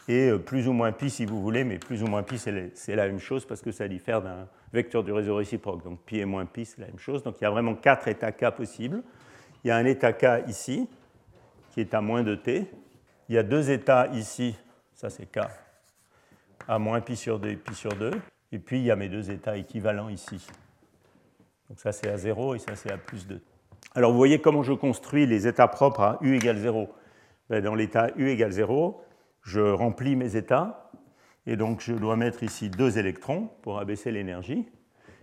et euh, plus ou moins pi si vous voulez, mais plus ou moins pi c'est la même chose parce que ça diffère d'un vecteur du réseau réciproque. Donc pi et moins pi c'est la même chose. Donc il y a vraiment quatre états K possibles. Il y a un état K ici qui est à moins de t. Il y a deux états ici, ça c'est K, à moins pi sur 2 et pi sur 2. Et puis il y a mes deux états équivalents ici. Donc ça c'est à 0 et ça c'est à plus 2. Alors vous voyez comment je construis les états propres à U égale 0. Ben, dans l'état U égale 0, je remplis mes états et donc je dois mettre ici deux électrons pour abaisser l'énergie.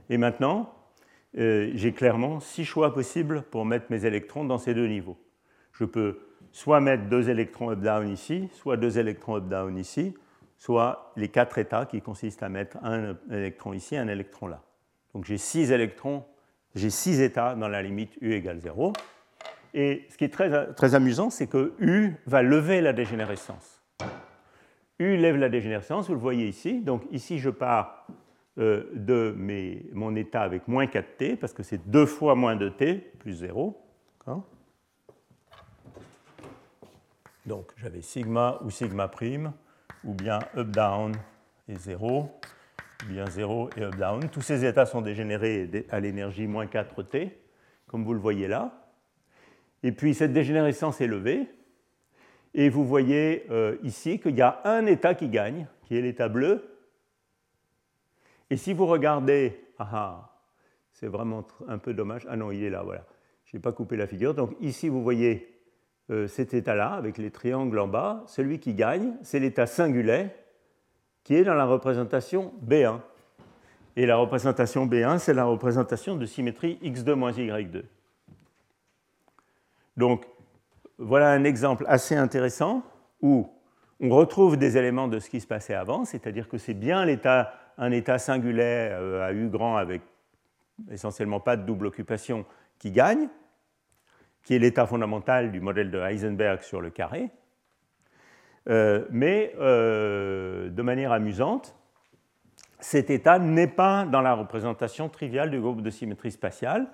Et maintenant, euh, j'ai clairement six choix possibles pour mettre mes électrons dans ces deux niveaux. Je peux soit mettre deux électrons up-down ici, soit deux électrons up-down ici, soit les quatre états qui consistent à mettre un électron ici, un électron là. Donc j'ai six électrons j'ai six états dans la limite U égale 0. Et ce qui est très, amusant, c'est que U va lever la dégénérescence. U lève la dégénérescence, vous le voyez ici. Donc ici, je pars euh, de mon état avec moins 4t, parce que c'est deux fois moins de t, plus 0. Donc j'avais sigma ou sigma prime, ou bien up-down et 0 bien 0 et up-down. Tous ces états sont dégénérés à l'énergie moins 4T, comme vous le voyez là. Et puis cette dégénérescence est levée. Et vous voyez euh, ici qu'il y a un état qui gagne, qui est l'état bleu. Et si vous regardez, ah, ah c'est vraiment un peu dommage. Ah non, il est là, voilà. Je n'ai pas coupé la figure. Donc ici, vous voyez euh, cet état-là, avec les triangles en bas. Celui qui gagne, c'est l'état singulier qui est dans la représentation B1. Et la représentation B1, c'est la représentation de symétrie x2 moins y2. Donc, voilà un exemple assez intéressant où on retrouve des éléments de ce qui se passait avant, c'est-à-dire que c'est bien un état singulier euh, à U grand avec essentiellement pas de double occupation qui gagne, qui est l'état fondamental du modèle de Heisenberg sur le carré. Euh, mais euh, de manière amusante, cet état n'est pas dans la représentation triviale du groupe de symétrie spatiale,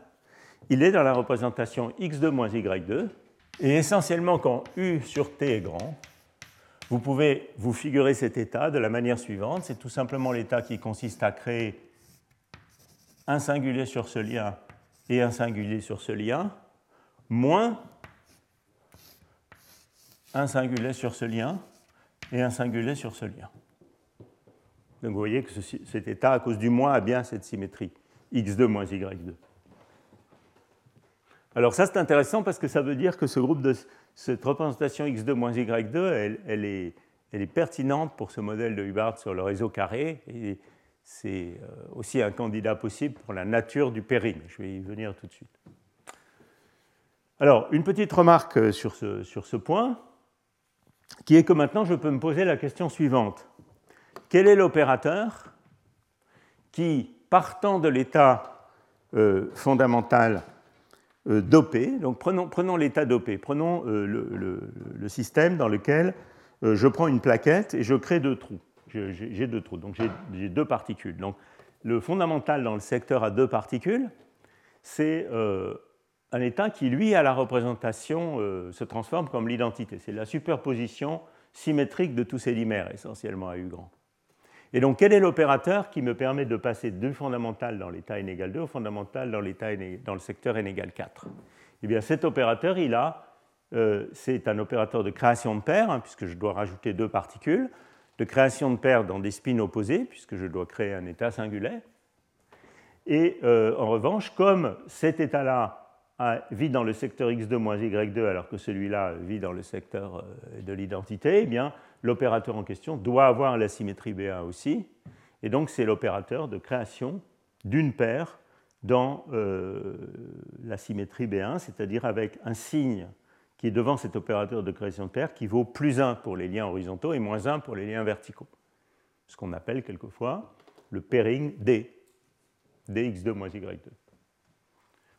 il est dans la représentation x2 moins y2, et essentiellement quand u sur t est grand, vous pouvez vous figurer cet état de la manière suivante, c'est tout simplement l'état qui consiste à créer un singulier sur ce lien et un singulier sur ce lien, moins un singulier sur ce lien et un singulier sur ce lien. Donc vous voyez que cet état, à cause du moins, a bien cette symétrie, x2 moins y2. Alors ça c'est intéressant parce que ça veut dire que ce groupe de cette représentation x2 moins y2, elle, est, elle est, pertinente pour ce modèle de Hubbard sur le réseau carré et c'est euh, aussi un candidat possible pour la nature du périne. Je vais y venir tout de suite. Alors, une petite remarque sur ce point qui est que maintenant je peux me poser la question suivante. Quel est l'opérateur qui, partant de l'état euh, fondamental euh, dopé, donc prenons, l'état dopé, prenons euh, le, système dans lequel je prends une plaquette et je crée deux trous. J'ai deux trous, donc j'ai deux particules. Donc le fondamental dans le secteur à deux particules, c'est un état qui, lui, à la représentation, euh, se transforme comme l'identité. C'est la superposition symétrique de tous ces dimères, essentiellement à U grand. Et donc, quel est l'opérateur qui me permet de passer du fondamental dans l'état n égale 2 au fondamental dans, dans le secteur n égale 4 Eh bien, cet opérateur, il a, euh, c'est un opérateur de création de paires, hein, puisque je dois rajouter deux particules, de création de paires dans des spins opposés, puisque je dois créer un état singulier. Et euh, en revanche, comme cet état-là vit dans le secteur x2 moins y2 alors que celui-là vit dans le secteur euh, de l'identité, eh bien l'opérateur en question doit avoir la symétrie B1 aussi, et donc c'est l'opérateur de création d'une paire dans la symétrie B1, c'est-à-dire avec un signe qui est devant cet opérateur de création de paire qui vaut plus 1 pour les liens horizontaux et moins 1 pour les liens verticaux. Ce qu'on appelle quelquefois le pairing D, dx2 moins y2.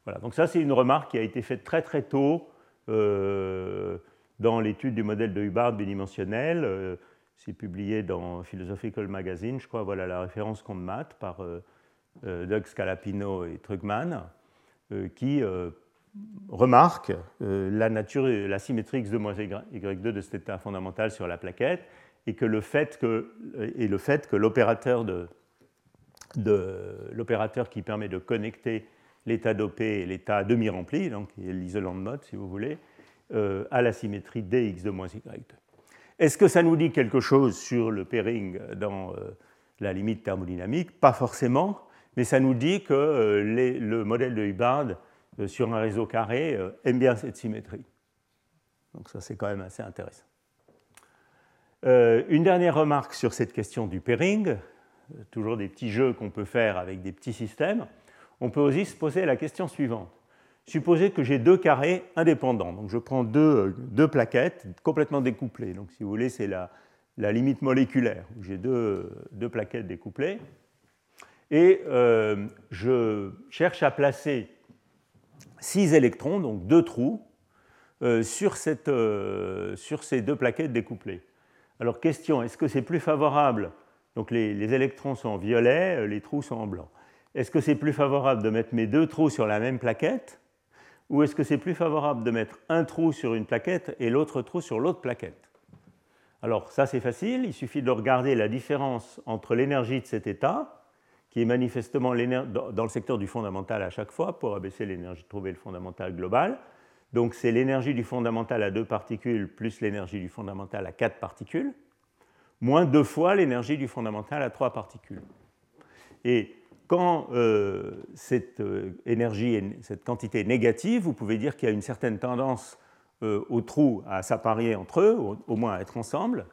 Voilà, donc ça c'est une remarque qui a été faite très très tôt euh, dans l'étude du modèle de Hubbard bidimensionnel. Euh, c'est publié dans Philosophical Magazine, je crois, voilà la référence qu'on maths par euh, Doug Scalapino et Trugman, qui remarque la nature, la symétrie x2 moins y2 de cet état fondamental sur la plaquette et que le fait que, et le fait que l'opérateur, de, l'opérateur qui permet de connecter l'état dopé et l'état demi-rempli, donc l'isolant de mode si vous voulez, euh, à la symétrie dx2 moins y2. Est-ce que ça nous dit quelque chose sur le pairing dans la limite thermodynamique? Pas forcément, mais ça nous dit que le modèle de Hubbard euh, sur un réseau carré euh, aime bien cette symétrie. Donc ça, c'est quand même assez intéressant. Euh, une dernière remarque sur cette question du pairing, toujours des petits jeux qu'on peut faire avec des petits systèmes. On peut aussi se poser la question suivante. Supposez que j'ai deux carrés indépendants. Donc je prends deux, deux, plaquettes complètement découplées. Donc si vous voulez, c'est la, limite moléculaire, j'ai deux, plaquettes découplées. Et je cherche à placer 6 électrons, donc deux trous, euh, sur, euh, ces deux plaquettes découplées. Alors question, est-ce que c'est plus favorable? Donc les, électrons sont en violet, euh, les trous sont en blanc. Est-ce que c'est plus favorable de mettre mes deux trous sur la même plaquette ou est-ce que c'est plus favorable de mettre un trou sur une plaquette et l'autre trou sur l'autre plaquette? Alors ça c'est facile, il suffit de regarder la différence entre l'énergie de cet état qui est manifestement dans le secteur du fondamental à chaque fois pour abaisser l'énergie, trouver le fondamental global. Donc c'est l'énergie du fondamental à deux particules plus l'énergie du fondamental à quatre particules, moins deux fois l'énergie du fondamental à trois particules. Et quand euh, cette euh, énergie, cette quantité est négative, vous pouvez dire qu'il y a une certaine tendance euh, aux trous à s'apparier entre eux, au, moins à être ensemble,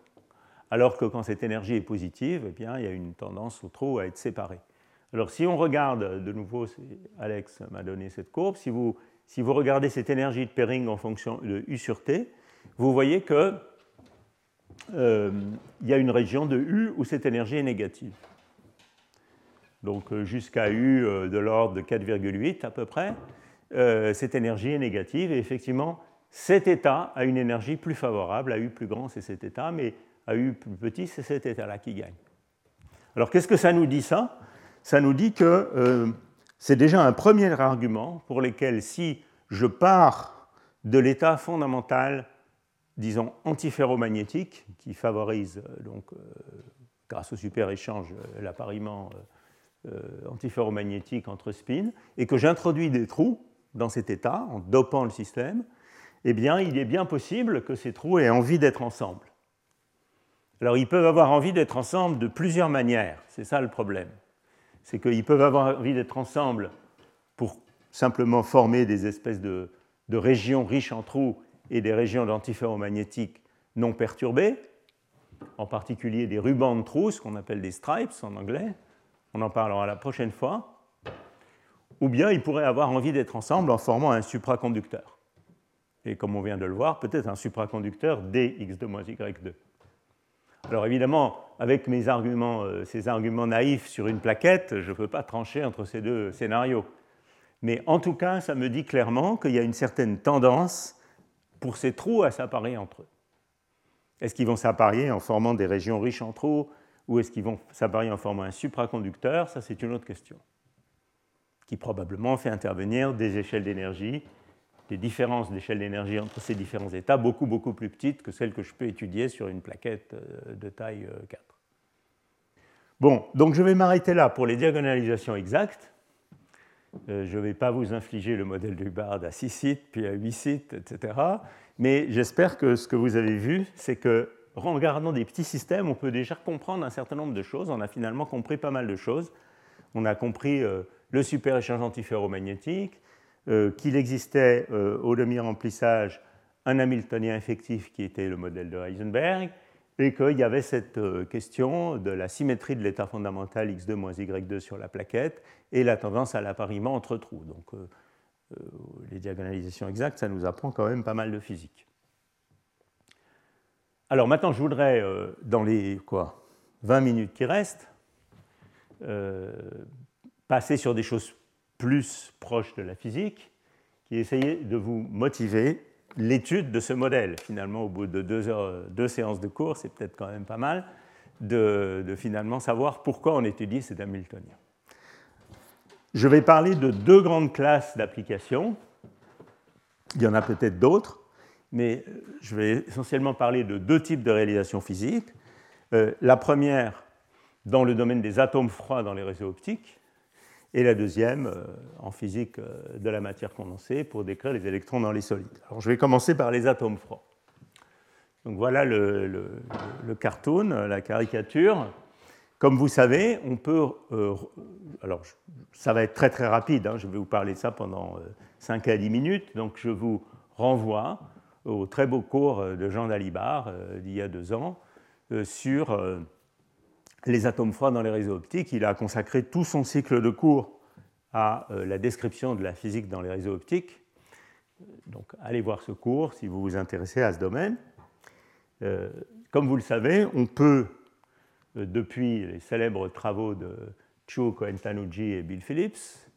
alors que quand cette énergie est positive, eh bien, il y a une tendance aux trous à être séparés. Alors si on regarde, de nouveau, Alex m'a donné cette courbe, si vous, si vous, regardez cette énergie de pairing en fonction de U sur T, vous voyez qu'il euh, y a une région de U où cette énergie est négative. Donc euh, jusqu'à U euh, de l'ordre de 4,8 à peu près, cette énergie est négative et effectivement cet état a une énergie plus favorable, à U plus grand c'est cet état, mais à U plus petit c'est cet état-là qui gagne. Alors qu'est-ce que ça nous dit ça? Ça nous dit que euh, c'est déjà un premier argument pour lequel si je pars de l'état fondamental, disons antiferromagnétique, qui favorise euh, donc euh, grâce au super-échange l'appariement antiferromagnétique entre spins, et que j'introduis des trous dans cet état en dopant le système, eh bien, il est bien possible que ces trous aient envie d'être ensemble. Alors, ils peuvent avoir envie d'être ensemble de plusieurs manières, c'est ça le problème c'est qu'ils peuvent avoir envie d'être ensemble pour simplement former des espèces de, régions riches en trous et des régions d'antiferromagnétique non perturbées, en particulier des rubans de trous, ce qu'on appelle des stripes en anglais. On en parlera la prochaine fois. Ou bien ils pourraient avoir envie d'être ensemble en formant un supraconducteur. Et comme on vient de le voir, peut-être un supraconducteur dx2-y2. Alors évidemment, avec mes arguments, euh, ces arguments naïfs sur une plaquette, je ne peux pas trancher entre ces deux scénarios. Mais en tout cas, ça me dit clairement qu'il y a une certaine tendance pour ces trous à s'apparier entre eux. Est-ce qu'ils vont s'apparier en formant des régions riches en trous ou est-ce qu'ils vont s'apparier en formant un supraconducteur Ça, c'est une autre question, qui probablement fait intervenir des échelles d'énergie des différences d'échelle d'énergie entre ces différents états beaucoup, beaucoup plus petites que celles que je peux étudier sur une plaquette euh, de taille 4. Euh, bon, donc je vais m'arrêter là pour les diagonalisations exactes. Euh, je ne vais pas vous infliger le modèle de Hubbard à 6 sites, puis à 8 sites, etc. Mais j'espère que ce que vous avez vu, c'est que en regardant des petits systèmes, on peut déjà comprendre un certain nombre de choses. On a finalement compris pas mal de choses. On a compris le super-échange antiferromagnétique, euh, qu'il existait euh, au demi-remplissage un Hamiltonien effectif qui était le modèle de Heisenberg, et qu'il y avait cette euh, question de la symétrie de l'état fondamental x2 moins y2 sur la plaquette et la tendance à l'appariement entre trous. Donc euh, euh, les diagonalisations exactes, ça nous apprend quand même pas mal de physique. Alors maintenant, je voudrais, dans les quoi, 20 minutes qui restent, passer sur des choses plus proches de la physique, qui essayer de vous motiver l'étude de ce modèle. Finalement, au bout de deux, heures, deux séances de cours, c'est peut-être quand même pas mal de, finalement savoir pourquoi on étudie cet Hamiltonien. Je vais parler de deux grandes classes d'applications. Il y en a peut-être d'autres, mais je vais essentiellement parler de deux types de réalisations physiques. Euh, la première, dans le domaine des atomes froids dans les réseaux optiques, et la deuxième euh, en physique euh, de la matière condensée pour décrire les électrons dans les solides. Alors je vais commencer par les atomes froids. Donc voilà le, cartoon, la caricature. Comme vous savez, on peut. Euh, alors, ça va être très très rapide, hein, je vais vous parler de ça pendant 5 à 10 minutes, donc je vous renvoie au très beau cours de Jean Dalibard d'il y a deux ans sur les atomes froids dans les réseaux optiques. Il a consacré tout son cycle de cours à euh, la description de la physique dans les réseaux optiques. Donc allez voir ce cours si vous vous intéressez à ce domaine. Euh, comme vous le savez, on peut, euh, depuis les célèbres travaux de Chu Cohen-Tanuji et Bill Phillips,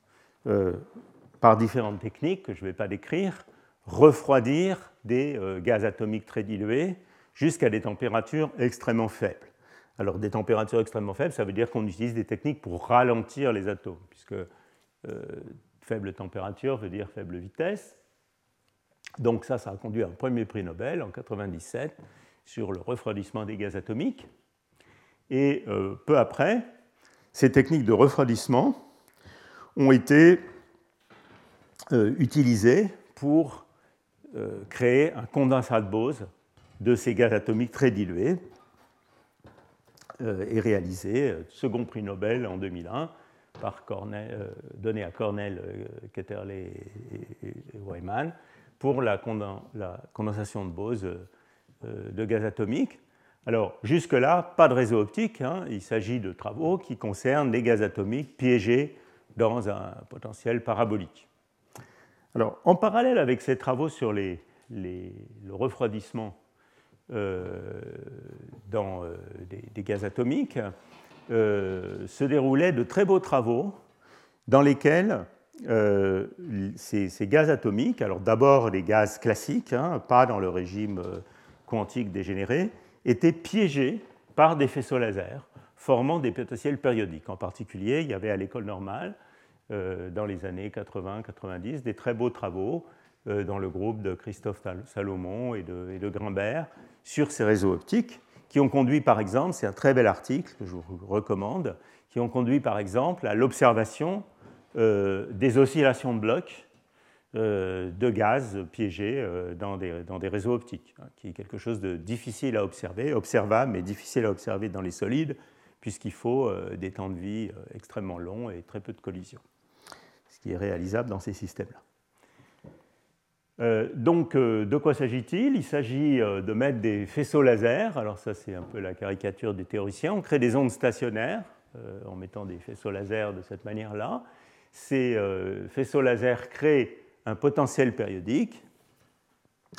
par différentes techniques que je ne vais pas décrire, refroidir des gaz atomiques très dilués jusqu'à des températures extrêmement faibles. Alors des températures extrêmement faibles, ça veut dire qu'on utilise des techniques pour ralentir les atomes, puisque euh, faible température veut dire faible vitesse. Donc ça, ça a conduit à un premier prix Nobel en 1997 sur le refroidissement des gaz atomiques. Et euh, peu après, ces techniques de refroidissement ont été euh, utilisées pour créer un condensat de Bose de ces gaz atomiques très dilués, euh, est réalisé, euh, second prix Nobel en 2001, par Cornell, euh, donné à Cornell, Ketterle et, Wyman, pour la, condensation de Bose de gaz atomique. Alors, jusque-là, pas de réseau optique, hein. il s'agit de travaux qui concernent les gaz atomiques piégés dans un potentiel parabolique. Alors, en parallèle avec ces travaux sur le refroidissement euh, euh, des, gaz atomiques, euh, se déroulaient de très beaux travaux dans lesquels ces, gaz atomiques, alors d'abord les gaz classiques, hein, pas dans le régime quantique dégénéré, étaient piégés par des faisceaux laser formant des potentiels périodiques. En particulier, il y avait à l'école normale, dans les années 80-90, des très beaux travaux dans le groupe de Christophe Salomon et de, et Grimbert sur ces réseaux optiques, qui ont conduit par exemple, c'est un très bel article que je vous recommande, qui ont conduit par exemple à l'observation euh, des oscillations de blocs euh, de gaz piégés euh, dans, des, réseaux optiques, hein, qui est quelque chose de difficile à observer, observable, mais difficile à observer dans les solides, puisqu'il faut des temps de vie extrêmement longs et très peu de collisions, qui est réalisable dans ces systèmes-là. Euh, donc, euh, de quoi s'agit-il? Il s'agit euh, de mettre des faisceaux laser. Alors, ça, c'est un peu la caricature des théoriciens. On crée des ondes stationnaires en mettant des faisceaux laser de cette manière-là. Ces faisceaux laser créent un potentiel périodique.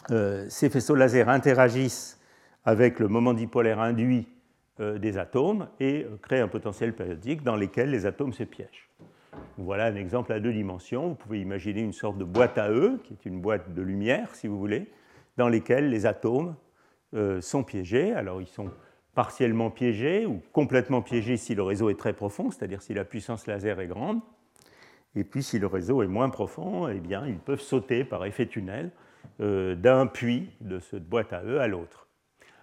ces faisceaux laser interagissent avec le moment dipolaire induit des atomes et créent un potentiel périodique dans lequel les atomes se piègent. Voilà un exemple à deux dimensions. Vous pouvez imaginer une sorte de boîte à eux, qui est une boîte de lumière, si vous voulez, dans lesquelles les atomes euh, sont piégés. Alors ils sont partiellement piégés ou complètement piégés si le réseau est très profond, c'est-à-dire si la puissance laser est grande. Et puis si le réseau est moins profond, eh bien, ils peuvent sauter par effet tunnel euh, d'un puits de cette boîte à eux à l'autre.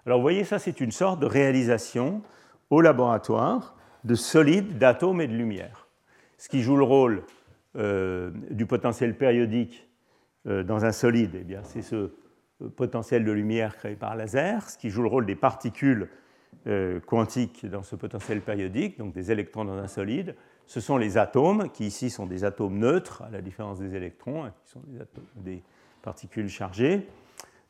Alors vous voyez, ça c'est une sorte de réalisation au laboratoire de solides d'atomes et de lumière ce qui joue le rôle euh, du potentiel périodique euh, dans un solide, eh c'est ce euh, potentiel de lumière créé par laser, ce qui joue le rôle des particules quantiques dans ce potentiel périodique, donc des électrons dans un solide. Ce sont les atomes, qui ici sont des atomes neutres, à la différence des électrons, hein, qui sont des particules chargées.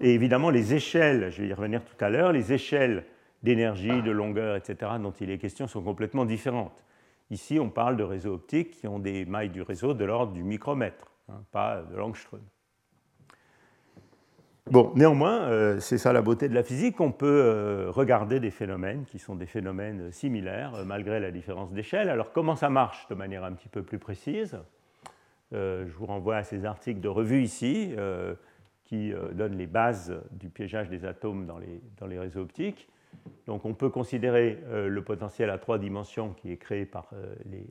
Et évidemment, les échelles, je vais y revenir tout à l'heure, les échelles d'énergie, de longueur, etc., dont il est question sont complètement différentes. Ici, on parle de réseaux optiques qui ont des mailles du réseau de l'ordre du micromètre, hein, pas de l'angstrom. Bon, néanmoins, euh, c'est ça la beauté de la physique, on peut euh, regarder des phénomènes qui sont des phénomènes similaires euh, malgré la différence d'échelle. Alors comment ça marche de manière un petit peu plus précise? Je vous renvoie à ces articles de revue ici qui donnent les bases du piégeage des atomes dans les, dans les réseaux optiques. Donc on peut considérer le potentiel à trois dimensions qui est créé par les,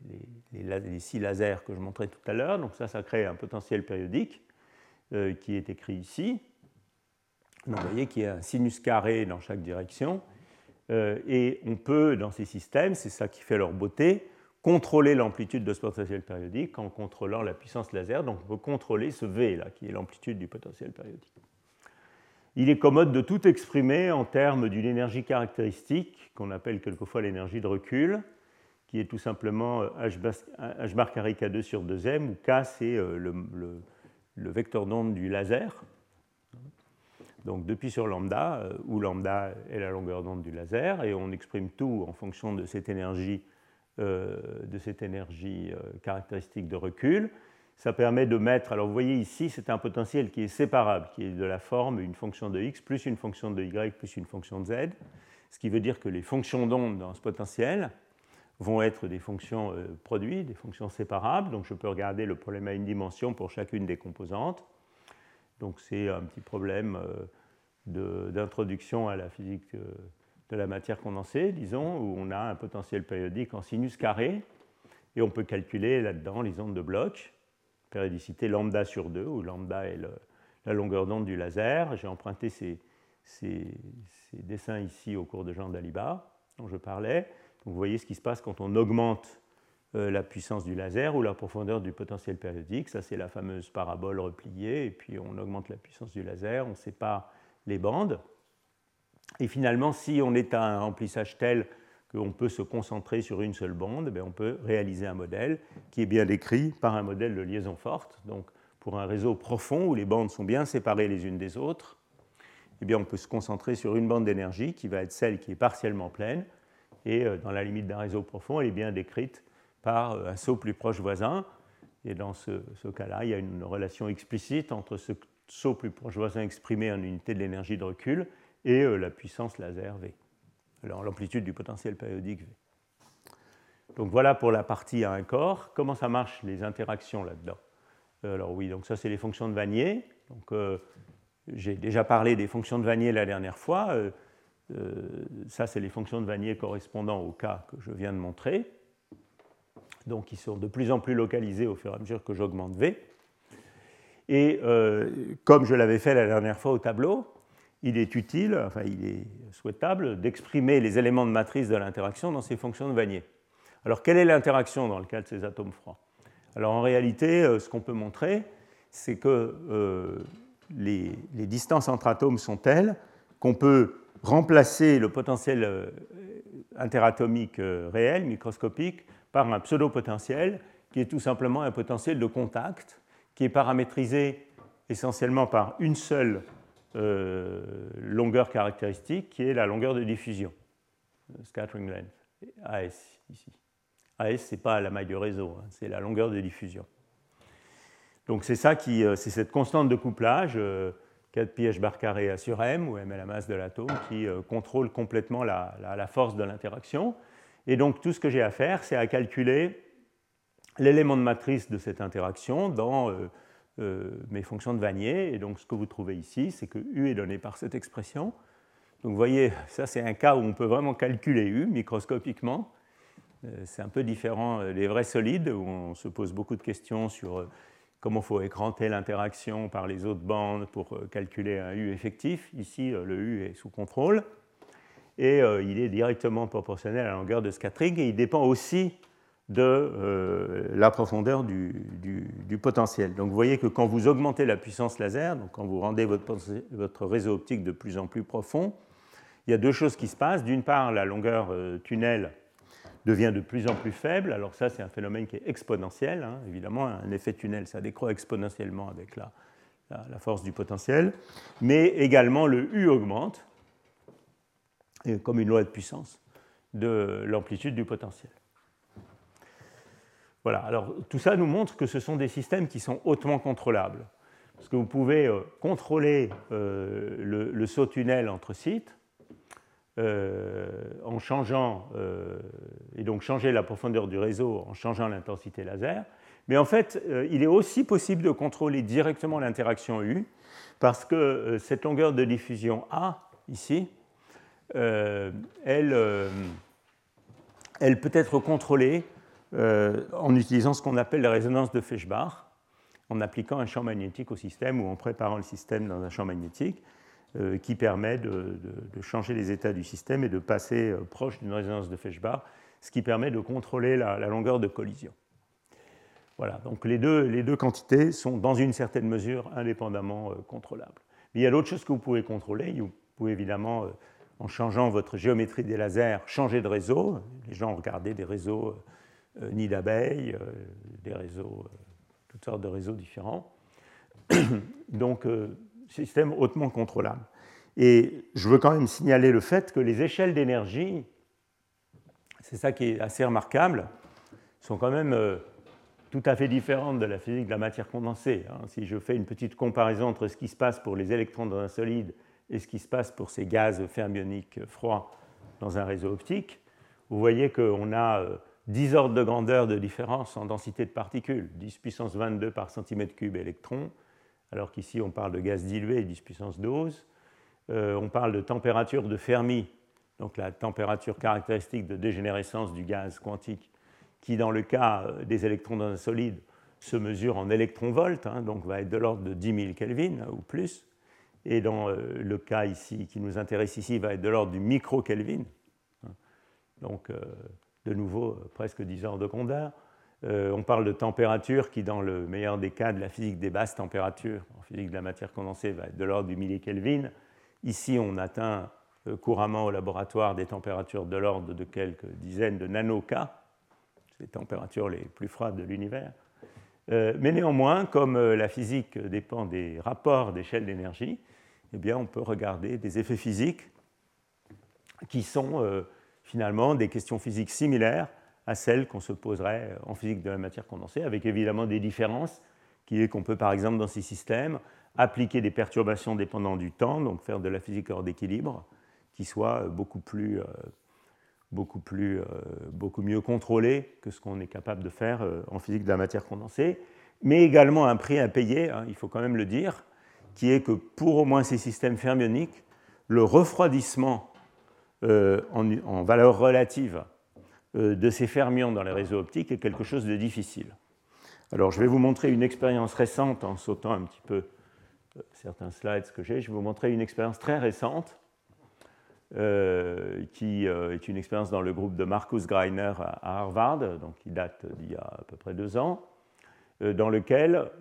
les, six lasers que je montrais tout à l'heure. Donc ça, ça crée un potentiel périodique qui est écrit ici vous voyez qu'il y a un sinus carré dans chaque direction. Euh, et on peut, dans ces systèmes, c'est ça qui fait leur beauté, contrôler l'amplitude de ce potentiel périodique en contrôlant la puissance laser. Donc on peut contrôler ce V, là, qui est l'amplitude du potentiel périodique. Il est commode de tout exprimer en termes d'une énergie caractéristique, qu'on appelle quelquefois l'énergie de recul, qui est tout simplement h bar carré K2 sur 2m, où K c'est euh, le, vecteur d'onde du laser, donc depuis sur lambda, euh, où lambda est la longueur d'onde du laser, et on exprime tout en fonction de cette énergie, euh, de cette énergie euh, caractéristique de recul. Ça permet de mettre, alors vous voyez ici, c'est un potentiel qui est séparable, qui est de la forme une fonction de x plus une fonction de y plus une fonction de z, ce qui veut dire que les fonctions d'onde dans ce potentiel vont être des fonctions produits, des fonctions séparables, donc je peux regarder le problème à une dimension pour chacune des composantes. Donc c'est un petit problème euh, d'introduction à la physique euh, de la matière condensée, disons, où on a un potentiel périodique en sinus carré, et on peut calculer là-dedans les ondes de bloc, périodicité lambda sur 2, où lambda est la longueur d'onde du laser. J'ai emprunté ces, dessins ici au cours de Jean Daliba, dont je parlais. vous voyez ce qui se passe quand on augmente euh, la puissance du laser ou la profondeur du potentiel périodique. Ça, c'est la fameuse parabole repliée. Et puis, on augmente la puissance du laser, on sépare les bandes. Et finalement, si on est à un remplissage tel qu'on peut se concentrer sur une seule bande, eh on peut réaliser un modèle qui est bien décrit par un modèle de liaison forte. Donc, pour un réseau profond où les bandes sont bien séparées les unes des autres, eh on peut se concentrer sur une bande d'énergie qui va être celle qui est partiellement pleine. Et euh, dans la limite d'un réseau profond, elle est bien décrite par un saut plus proche voisin. Et dans ce, cas-là, il y a une relation explicite entre ce saut plus proche voisin exprimé en unité de l'énergie de recul et euh, la puissance laser V, l'amplitude du potentiel périodique V. Donc voilà pour la partie à un corps. Comment ça marche les interactions là-dedans? Euh, Alors oui, donc ça c'est les fonctions de Vanier. Donc euh, j'ai déjà parlé des fonctions de Vanier la dernière fois. ça c'est les fonctions de Vanier correspondant au cas que je viens de montrer donc ils sont de plus en plus localisés au fur et à mesure que j'augmente V. Et euh, comme je l'avais fait la dernière fois au tableau, il est utile, enfin il est souhaitable d'exprimer les éléments de matrice de l'interaction dans ces fonctions de Vanier. Alors quelle est l'interaction dans le cas de ces atomes froids? Alors en réalité, euh, ce qu'on peut montrer, c'est que euh, les, distances entre atomes sont telles qu'on peut remplacer le potentiel interatomique réel, microscopique, par un pseudo-potentiel qui est tout simplement un potentiel de contact qui est paramétrisé essentiellement par une seule euh, longueur caractéristique qui est la longueur de diffusion, scattering length, AS ici. AS, ce n'est pas la maille du réseau, hein, c'est la longueur de diffusion. Donc c'est ça qui, euh, c'est cette constante de couplage, 4 euh, pi h bar carré A sur m, ou m est la masse de l'atome, qui contrôle complètement la, la force de l'interaction. Et donc tout ce que j'ai à faire, c'est à calculer l'élément de matrice de cette interaction dans euh, euh, mes fonctions de Vanier. Et donc ce que vous trouvez ici, c'est que U est donné par cette expression. Donc vous voyez, ça c'est un cas où on peut vraiment calculer U microscopiquement. Euh, c'est un peu différent des vrais solides, où on se pose beaucoup de questions sur comment il faut écranter l'interaction par les autres bandes pour calculer un U effectif. Ici, le U est sous contrôle et euh, il est directement proportionnel à la longueur de scattering et il dépend aussi de euh, la profondeur du, potentiel. Donc vous voyez que quand vous augmentez la puissance laser, donc quand vous rendez votre, réseau optique de plus en plus profond, il y a deux choses qui se passent. D'une part, la longueur euh, tunnel devient de plus en plus faible. Alors ça, c'est un phénomène qui est exponentiel. Hein. Évidemment, un effet tunnel, ça décroît exponentiellement avec la force du potentiel. Mais également, le U augmente comme une loi de puissance de l'amplitude du potentiel. Voilà, alors tout ça nous montre que ce sont des systèmes qui sont hautement contrôlables. Parce que vous pouvez euh, contrôler euh, le, saut tunnel entre sites euh, en changeant, et donc changer la profondeur du réseau en changeant l'intensité laser. Mais en fait, il est aussi possible de contrôler directement l'interaction U, parce que cette longueur de diffusion A, ici, elle, elle peut être contrôlée euh, en utilisant ce qu'on appelle la résonance de Feshbach, en appliquant un champ magnétique au système ou en préparant le système dans un champ magnétique euh, qui permet de, changer les états du système et de passer euh, proche d'une résonance de Feshbach, ce qui permet de contrôler la, longueur de collision. Voilà, donc les deux, les deux, quantités sont dans une certaine mesure indépendamment contrôlables. Mais il y a d'autres choses que vous pouvez contrôler. Vous pouvez évidemment, en changeant votre géométrie des lasers, changer de réseau. Les gens ont regardé des réseaux euh, nid d'abeilles, euh, des réseaux, euh, toutes sortes de réseaux différents. (coughs) Donc, système hautement contrôlable. Et je veux quand même signaler le fait que les échelles d'énergie, c'est ça qui est assez remarquable, sont quand même tout à fait différentes de la physique de la matière condensée. Hein. Si je fais une petite comparaison entre ce qui se passe pour les électrons dans un solide et ce qui se passe pour ces gaz fermioniques froids dans un réseau optique, vous voyez qu'on a 10 ordres de grandeur de différence en densité de particules, 10 puissance 22 par centimètre cube électron, alors qu'ici on parle de gaz dilué, 10 puissance 12. Euh, on parle de température de Fermi, donc la température caractéristique de dégénérescence du gaz quantique, qui dans le cas euh, des électrons dans un solide se mesure en électronvolts, hein, donc va être de l'ordre de 10 000 Kelvin ou plus. Et dans euh, le cas ici qui nous intéresse ici, va être de l'ordre du micro-Kelvin. Hein. Donc de nouveau euh, presque 10 heures de grandeur. Euh, on parle de température qui, dans le meilleur des cas de la physique des basses températures, en physique de la matière condensée, va être de l'ordre du millikelvin. Ici, on atteint euh, couramment au laboratoire des températures de l'ordre de quelques dizaines de nanoK, les températures les plus froides de l'univers. mais néanmoins, comme la physique dépend des rapports d'échelle d'énergie, eh bien, on peut regarder des effets physiques qui sont finalement des questions physiques similaires à celles qu'on se poserait en physique de la matière condensée, avec évidemment des différences, qui est qu'on peut par exemple dans ces systèmes appliquer des perturbations dépendant du temps, donc faire de la physique hors d'équilibre, qui soit beaucoup plus, euh, beaucoup, plus euh, beaucoup mieux contrôlée que ce qu'on est capable de faire euh, en physique de la matière condensée, mais également un prix à payer, hein, il faut quand même le dire, qui est que pour au moins ces systèmes fermioniques, le refroidissement euh, en, valeur relative euh, de ces fermions dans les réseaux optiques est quelque chose de difficile. Alors je vais vous montrer une expérience récente en sautant un petit peu euh, certains slides que j'ai. Je vais vous montrer une expérience très récente qui est une expérience dans le groupe de Marcus Greiner à Harvard, donc qui date d'il y a à peu près deux ans, dans lequel,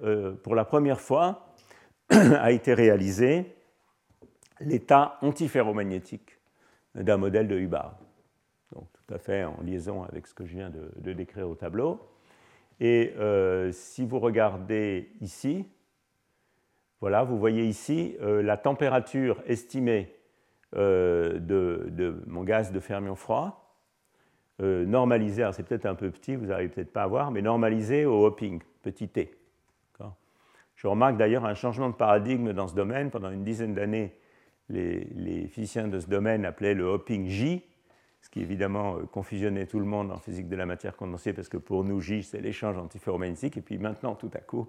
pour la première fois, (clears throat) a été réalisé l'état antiferromagnétique d'un modèle de Hubbard. Donc tout à fait en liaison avec ce que je viens de, décrire au tableau. Et euh, si vous regardez ici, voilà, vous voyez ici euh, la température estimée euh, de, mon gaz de fermion froid, normalisée, c'est peut-être un peu petit, vous n'arrivez peut-être pas à voir, mais normalisée au hopping, petit t. Je remarque d'ailleurs un changement de paradigme dans ce domaine. Pendant une dizaine d'années, les, physiciens de ce domaine appelaient le hopping J, ce qui évidemment euh, confusionnait tout le monde en physique de la matière condensée, parce que pour nous, J, c'est l'échange antiferromagnétique, et puis maintenant, tout à coup,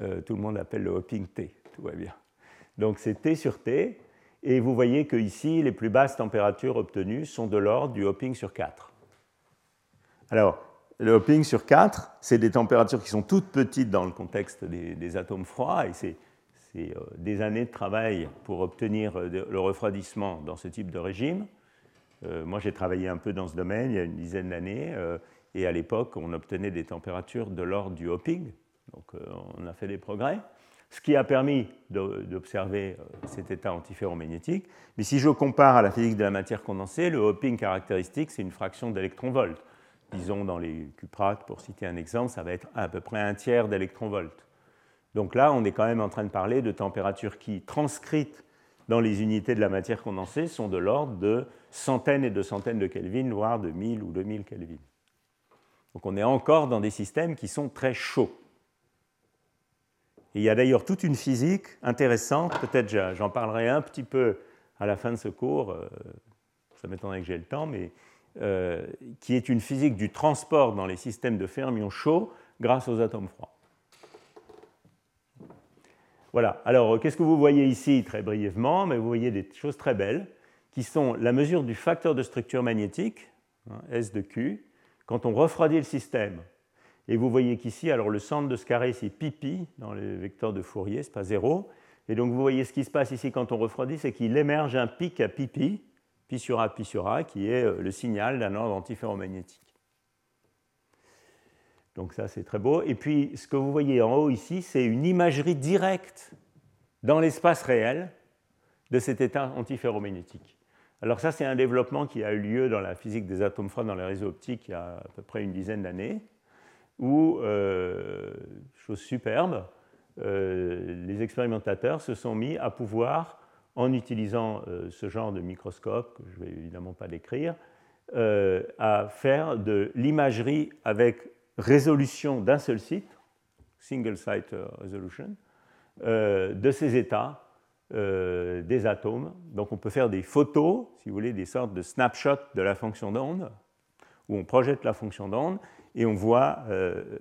euh, tout le monde appelle le hopping T, tout va bien. Donc c'est T sur T, et vous voyez que ici, les plus basses températures obtenues sont de l'ordre du hopping sur 4. Alors, le hopping sur 4, c'est des températures qui sont toutes petites dans le contexte des, des atomes froids, et c'est c'est euh, des années de travail pour obtenir euh, le refroidissement dans ce type de régime. Euh, moi, j'ai travaillé un peu dans ce domaine il y a une dizaine d'années, et à l'époque, on obtenait des températures de l'ordre du hopping, donc on a fait des progrès, ce qui a permis d'observer cet état antiferromagnétique. Mais si je compare à la physique de la matière condensée, le hopping caractéristique, c'est une fraction d'électronvolt. Disons dans les cuprates, pour citer un exemple, ça va être à peu près un tiers d'électronvolt. Donc là, on est quand même en train de parler de températures qui, transcrites dans les unités de la matière condensée sont de l'ordre de centaines et de centaines de Kelvin, voire de 1000 ou 2000 Kelvin. Donc on est encore dans des systèmes qui sont très chauds. il y a d'ailleurs toute une physique intéressante, peut-être j'en parlerai un petit peu à la fin de ce cours, euh, ça m'étonnerait que j'ai le temps, mais euh, qui est une physique du transport dans les systèmes de fermions chauds grâce aux atomes froids. Voilà, alors qu'est-ce que vous voyez ici très brièvement Mais Vous voyez des choses très belles qui sont la mesure du facteur de structure magnétique, hein, S de Q, quand on refroidit le système. Et vous voyez qu'ici, alors le centre de ce carré, c'est pi dans les vecteurs de Fourier, c'est pas zéro. Et donc vous voyez ce qui se passe ici quand on refroidit, c'est qu'il émerge un pic à pi pi, pi sur A, pi sur A, qui est euh, le signal d'un ordre antiferromagnétique. Donc ça, c'est très beau. Et puis, ce que vous voyez en haut ici, c'est une imagerie directe dans l'espace réel de cet état antiferromagnétique. Alors ça, c'est un développement qui a eu lieu dans la physique des atomes froids dans les réseaux optiques il y a à peu près une dizaine d'années, où, euh, chose superbe, euh, les expérimentateurs se sont mis à pouvoir, en utilisant euh, ce genre de microscope, que je ne vais évidemment pas décrire, à faire de l'imagerie avec résolution d'un seul site, single site euh, resolution, euh, de ces états euh, des atomes. Donc on peut faire des photos, si vous voulez, des sortes de snapshots de la fonction d'onde, où on projette la fonction d'onde et on voit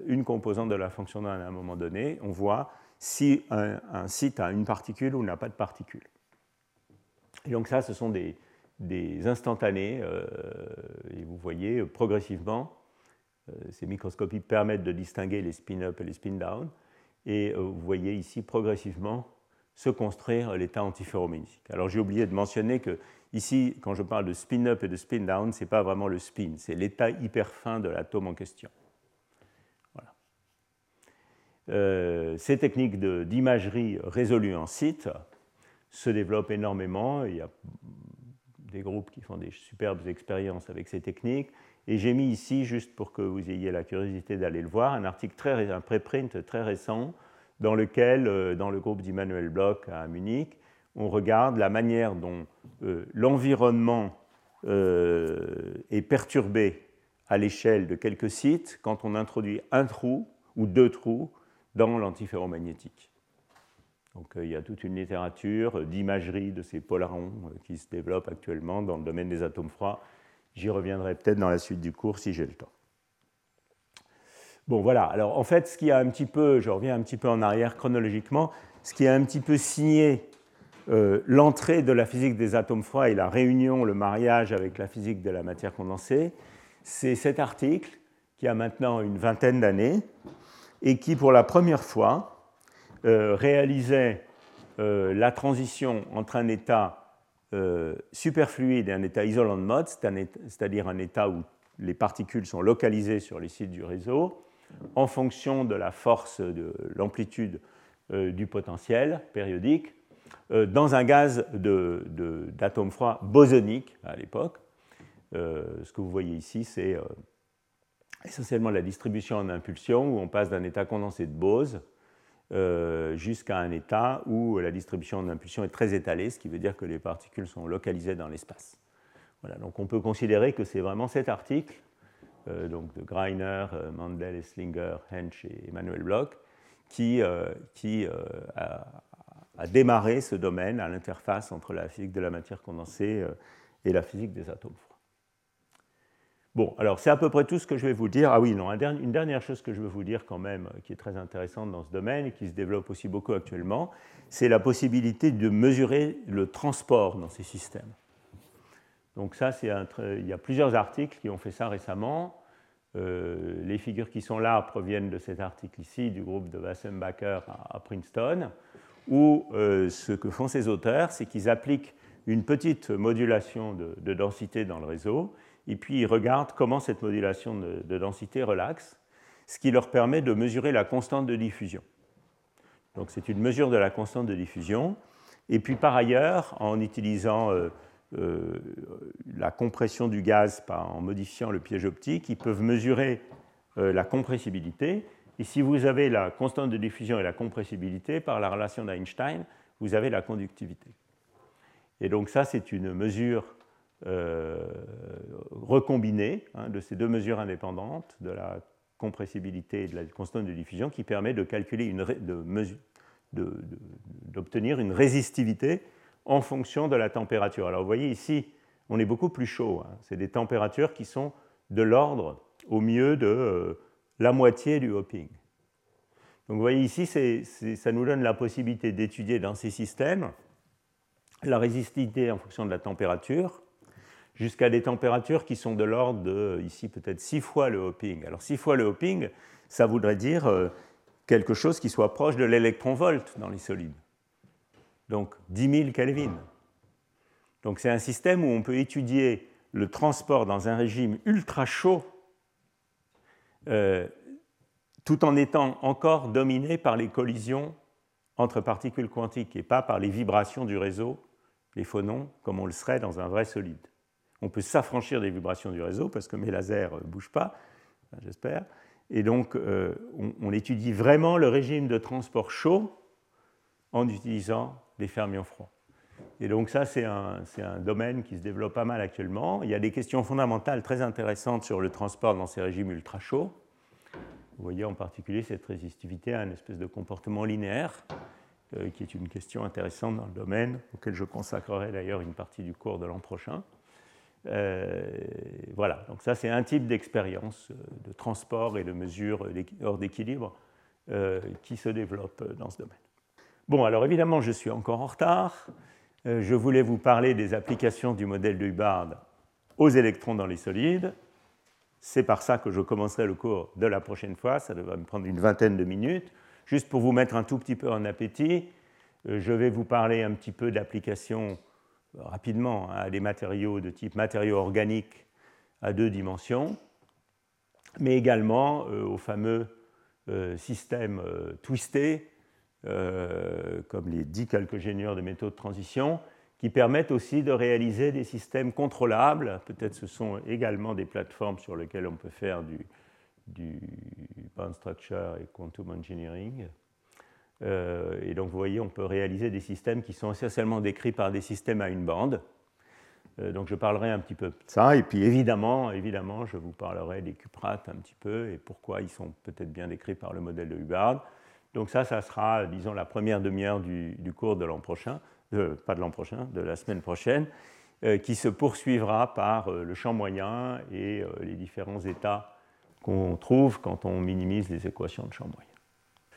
une composante de la fonction d'onde à un moment donné, on voit si un, site a une particule ou n'a pas de particule. Et donc ça, ce sont des, des instantanés, et vous voyez progressivement ces microscopies permettent de distinguer les spin-up et les spin-down. Et euh, vous voyez ici progressivement se construire l'état antiferromagnétique. Alors j'ai oublié de mentionner que ici, quand je parle de spin-up et de spin-down, ce n'est pas vraiment le spin, c'est l'état hyper fin de l'atome en question. Voilà. Euh, ces techniques d'imagerie résolue en site se développent énormément. Il y a des groupes qui font des superbes expériences avec ces techniques. Et j'ai mis ici, juste pour que vous ayez la curiosité d'aller le voir, un article très, un préprint très récent dans lequel, euh, dans le groupe d'Immanuel Bloch à Munich, on regarde la manière dont euh, l'environnement euh, est perturbé à l'échelle de quelques sites quand on introduit un trou ou deux trous dans l'antiferromagnétique. Donc il y a toute une littérature d'imagerie de ces polarons qui se développe actuellement dans le domaine des atomes froids J'y reviendrai peut-être dans la suite du cours si j'ai le temps. Bon, voilà. Alors, en fait, ce qui a un petit peu, je reviens un petit peu en arrière chronologiquement, ce qui a un petit peu signé euh, l'entrée de la physique des atomes froids et la réunion, le mariage avec la physique de la matière condensée, c'est cet article qui a maintenant une vingtaine d'années et qui, pour la première fois, euh, réalisait euh, la transition entre un état euh, superfluide et un état isolant de mode, c'est-à-dire un état où les particules sont localisées sur les sites du réseau en fonction de la force de l'amplitude euh, du potentiel périodique euh, dans un gaz d'atomes froids bosoniques à l'époque. ce que vous voyez ici, c'est essentiellement la distribution en impulsion où on passe d'un état condensé de Bose euh, jusqu'à un état où la distribution d'impulsion est très étalée, ce qui veut dire que les particules sont localisées dans l'espace. Voilà, donc on peut considérer que c'est vraiment cet article, euh, donc de Greiner, euh, Mandel, Esslinger, Hensch et Emmanuel Bloch, qui, qui a, a, démarré ce domaine à l'interface entre la physique de la matière condensée et la physique des atomes Bon, alors c'est à peu près tout ce que je vais vous dire. Ah oui, non, une dernière chose que je veux vous dire quand même, euh, qui est très intéressante dans ce domaine et qui se développe aussi beaucoup actuellement, c'est la possibilité de mesurer le transport dans ces systèmes. Donc ça, c'est il y a plusieurs articles qui ont fait ça récemment. Euh, les figures qui sont là proviennent de cet article ici du groupe de Wassenbacher à, Princeton, où euh, ce que font ces auteurs, c'est qu'ils appliquent une petite modulation de densité dans le réseau et puis ils regardent comment cette modulation de, densité relaxe, ce qui leur permet de mesurer la constante de diffusion. Donc c'est une mesure de la constante de diffusion. Et puis par ailleurs, en utilisant euh, euh, la compression du gaz en modifiant le piège optique, ils peuvent mesurer euh, la compressibilité. Et si vous avez la constante de diffusion et la compressibilité, par la relation d'Einstein, vous avez la conductivité. Et donc ça, c'est une mesure euh, recombinée hein, de ces deux mesures indépendantes, de la compressibilité et de la constante de diffusion, qui permet de calculer une, d'obtenir une résistivité en fonction de la température. Alors vous voyez ici, on est beaucoup plus chaud. Hein. C'est des températures qui sont de l'ordre, au mieux, de euh, la moitié du hopping. Donc vous voyez ici, ça nous donne la possibilité d'étudier dans ces systèmes la résistivité en fonction de la température, jusqu'à des températures qui sont de l'ordre de, ici peut-être 6 fois le hopping. Alors 6 fois le hopping, ça voudrait dire euh, quelque chose qui soit proche de l'électronvolt dans les solides. Donc 10 000 Kelvin. Donc c'est un système où on peut étudier le transport dans un régime ultra chaud euh, tout en étant encore dominé par les collisions entre particules quantiques et pas par les vibrations du réseau, les phonons, comme on le serait dans un vrai solide. On peut s'affranchir des vibrations du réseau parce que mes lasers ne bougent pas, j'espère. Et donc, euh, on, étudie vraiment le régime de transport chaud en utilisant des fermions froids. Et donc ça, c'est un, domaine qui se développe pas mal actuellement. Il y a des questions fondamentales très intéressantes sur le transport dans ces régimes ultra chauds. Vous voyez en particulier cette résistivité à une espèce de comportement linéaire, euh, qui est une question intéressante dans le domaine, auquel je consacrerai d'ailleurs une partie du cours de l'an prochain. Euh, voilà, donc ça c'est un type d'expérience euh, de transport et de mesure hors d'équilibre qui se développe dans ce domaine. Bon, alors évidemment, je suis encore en retard. je voulais vous parler des applications du modèle de Hubbard aux électrons dans les solides. C'est par ça que je commencerai le cours de la prochaine fois, ça devrait me prendre une vingtaine de minutes. Juste pour vous mettre un tout petit peu en appétit, euh, je vais vous parler un petit peu d'applications euh, rapidement à des matériaux de type matériaux organiques à deux dimensions, mais également euh, aux fameux systèmes twistés, comme les dix calcogénieurs de métaux de transition, qui permettent aussi de réaliser des systèmes contrôlables. Peut-être ce sont également des plateformes sur lesquelles on peut faire du, du band structure et quantum engineering. Euh, et donc vous voyez, on peut réaliser des systèmes qui sont essentiellement décrits par des systèmes à une bande. Euh, donc je parlerai un petit peu de ça. Et puis évidemment, évidemment, je vous parlerai des cuprates un petit peu et pourquoi ils sont peut-être bien décrits par le modèle de Hubbard. Donc ça, ça sera, disons, la première demi-heure du, du cours de l'an prochain pas de l'an prochain, de la semaine prochaine, euh, qui se poursuivra par le champ moyen et les différents états qu'on trouve quand on minimise les équations de champ moyen.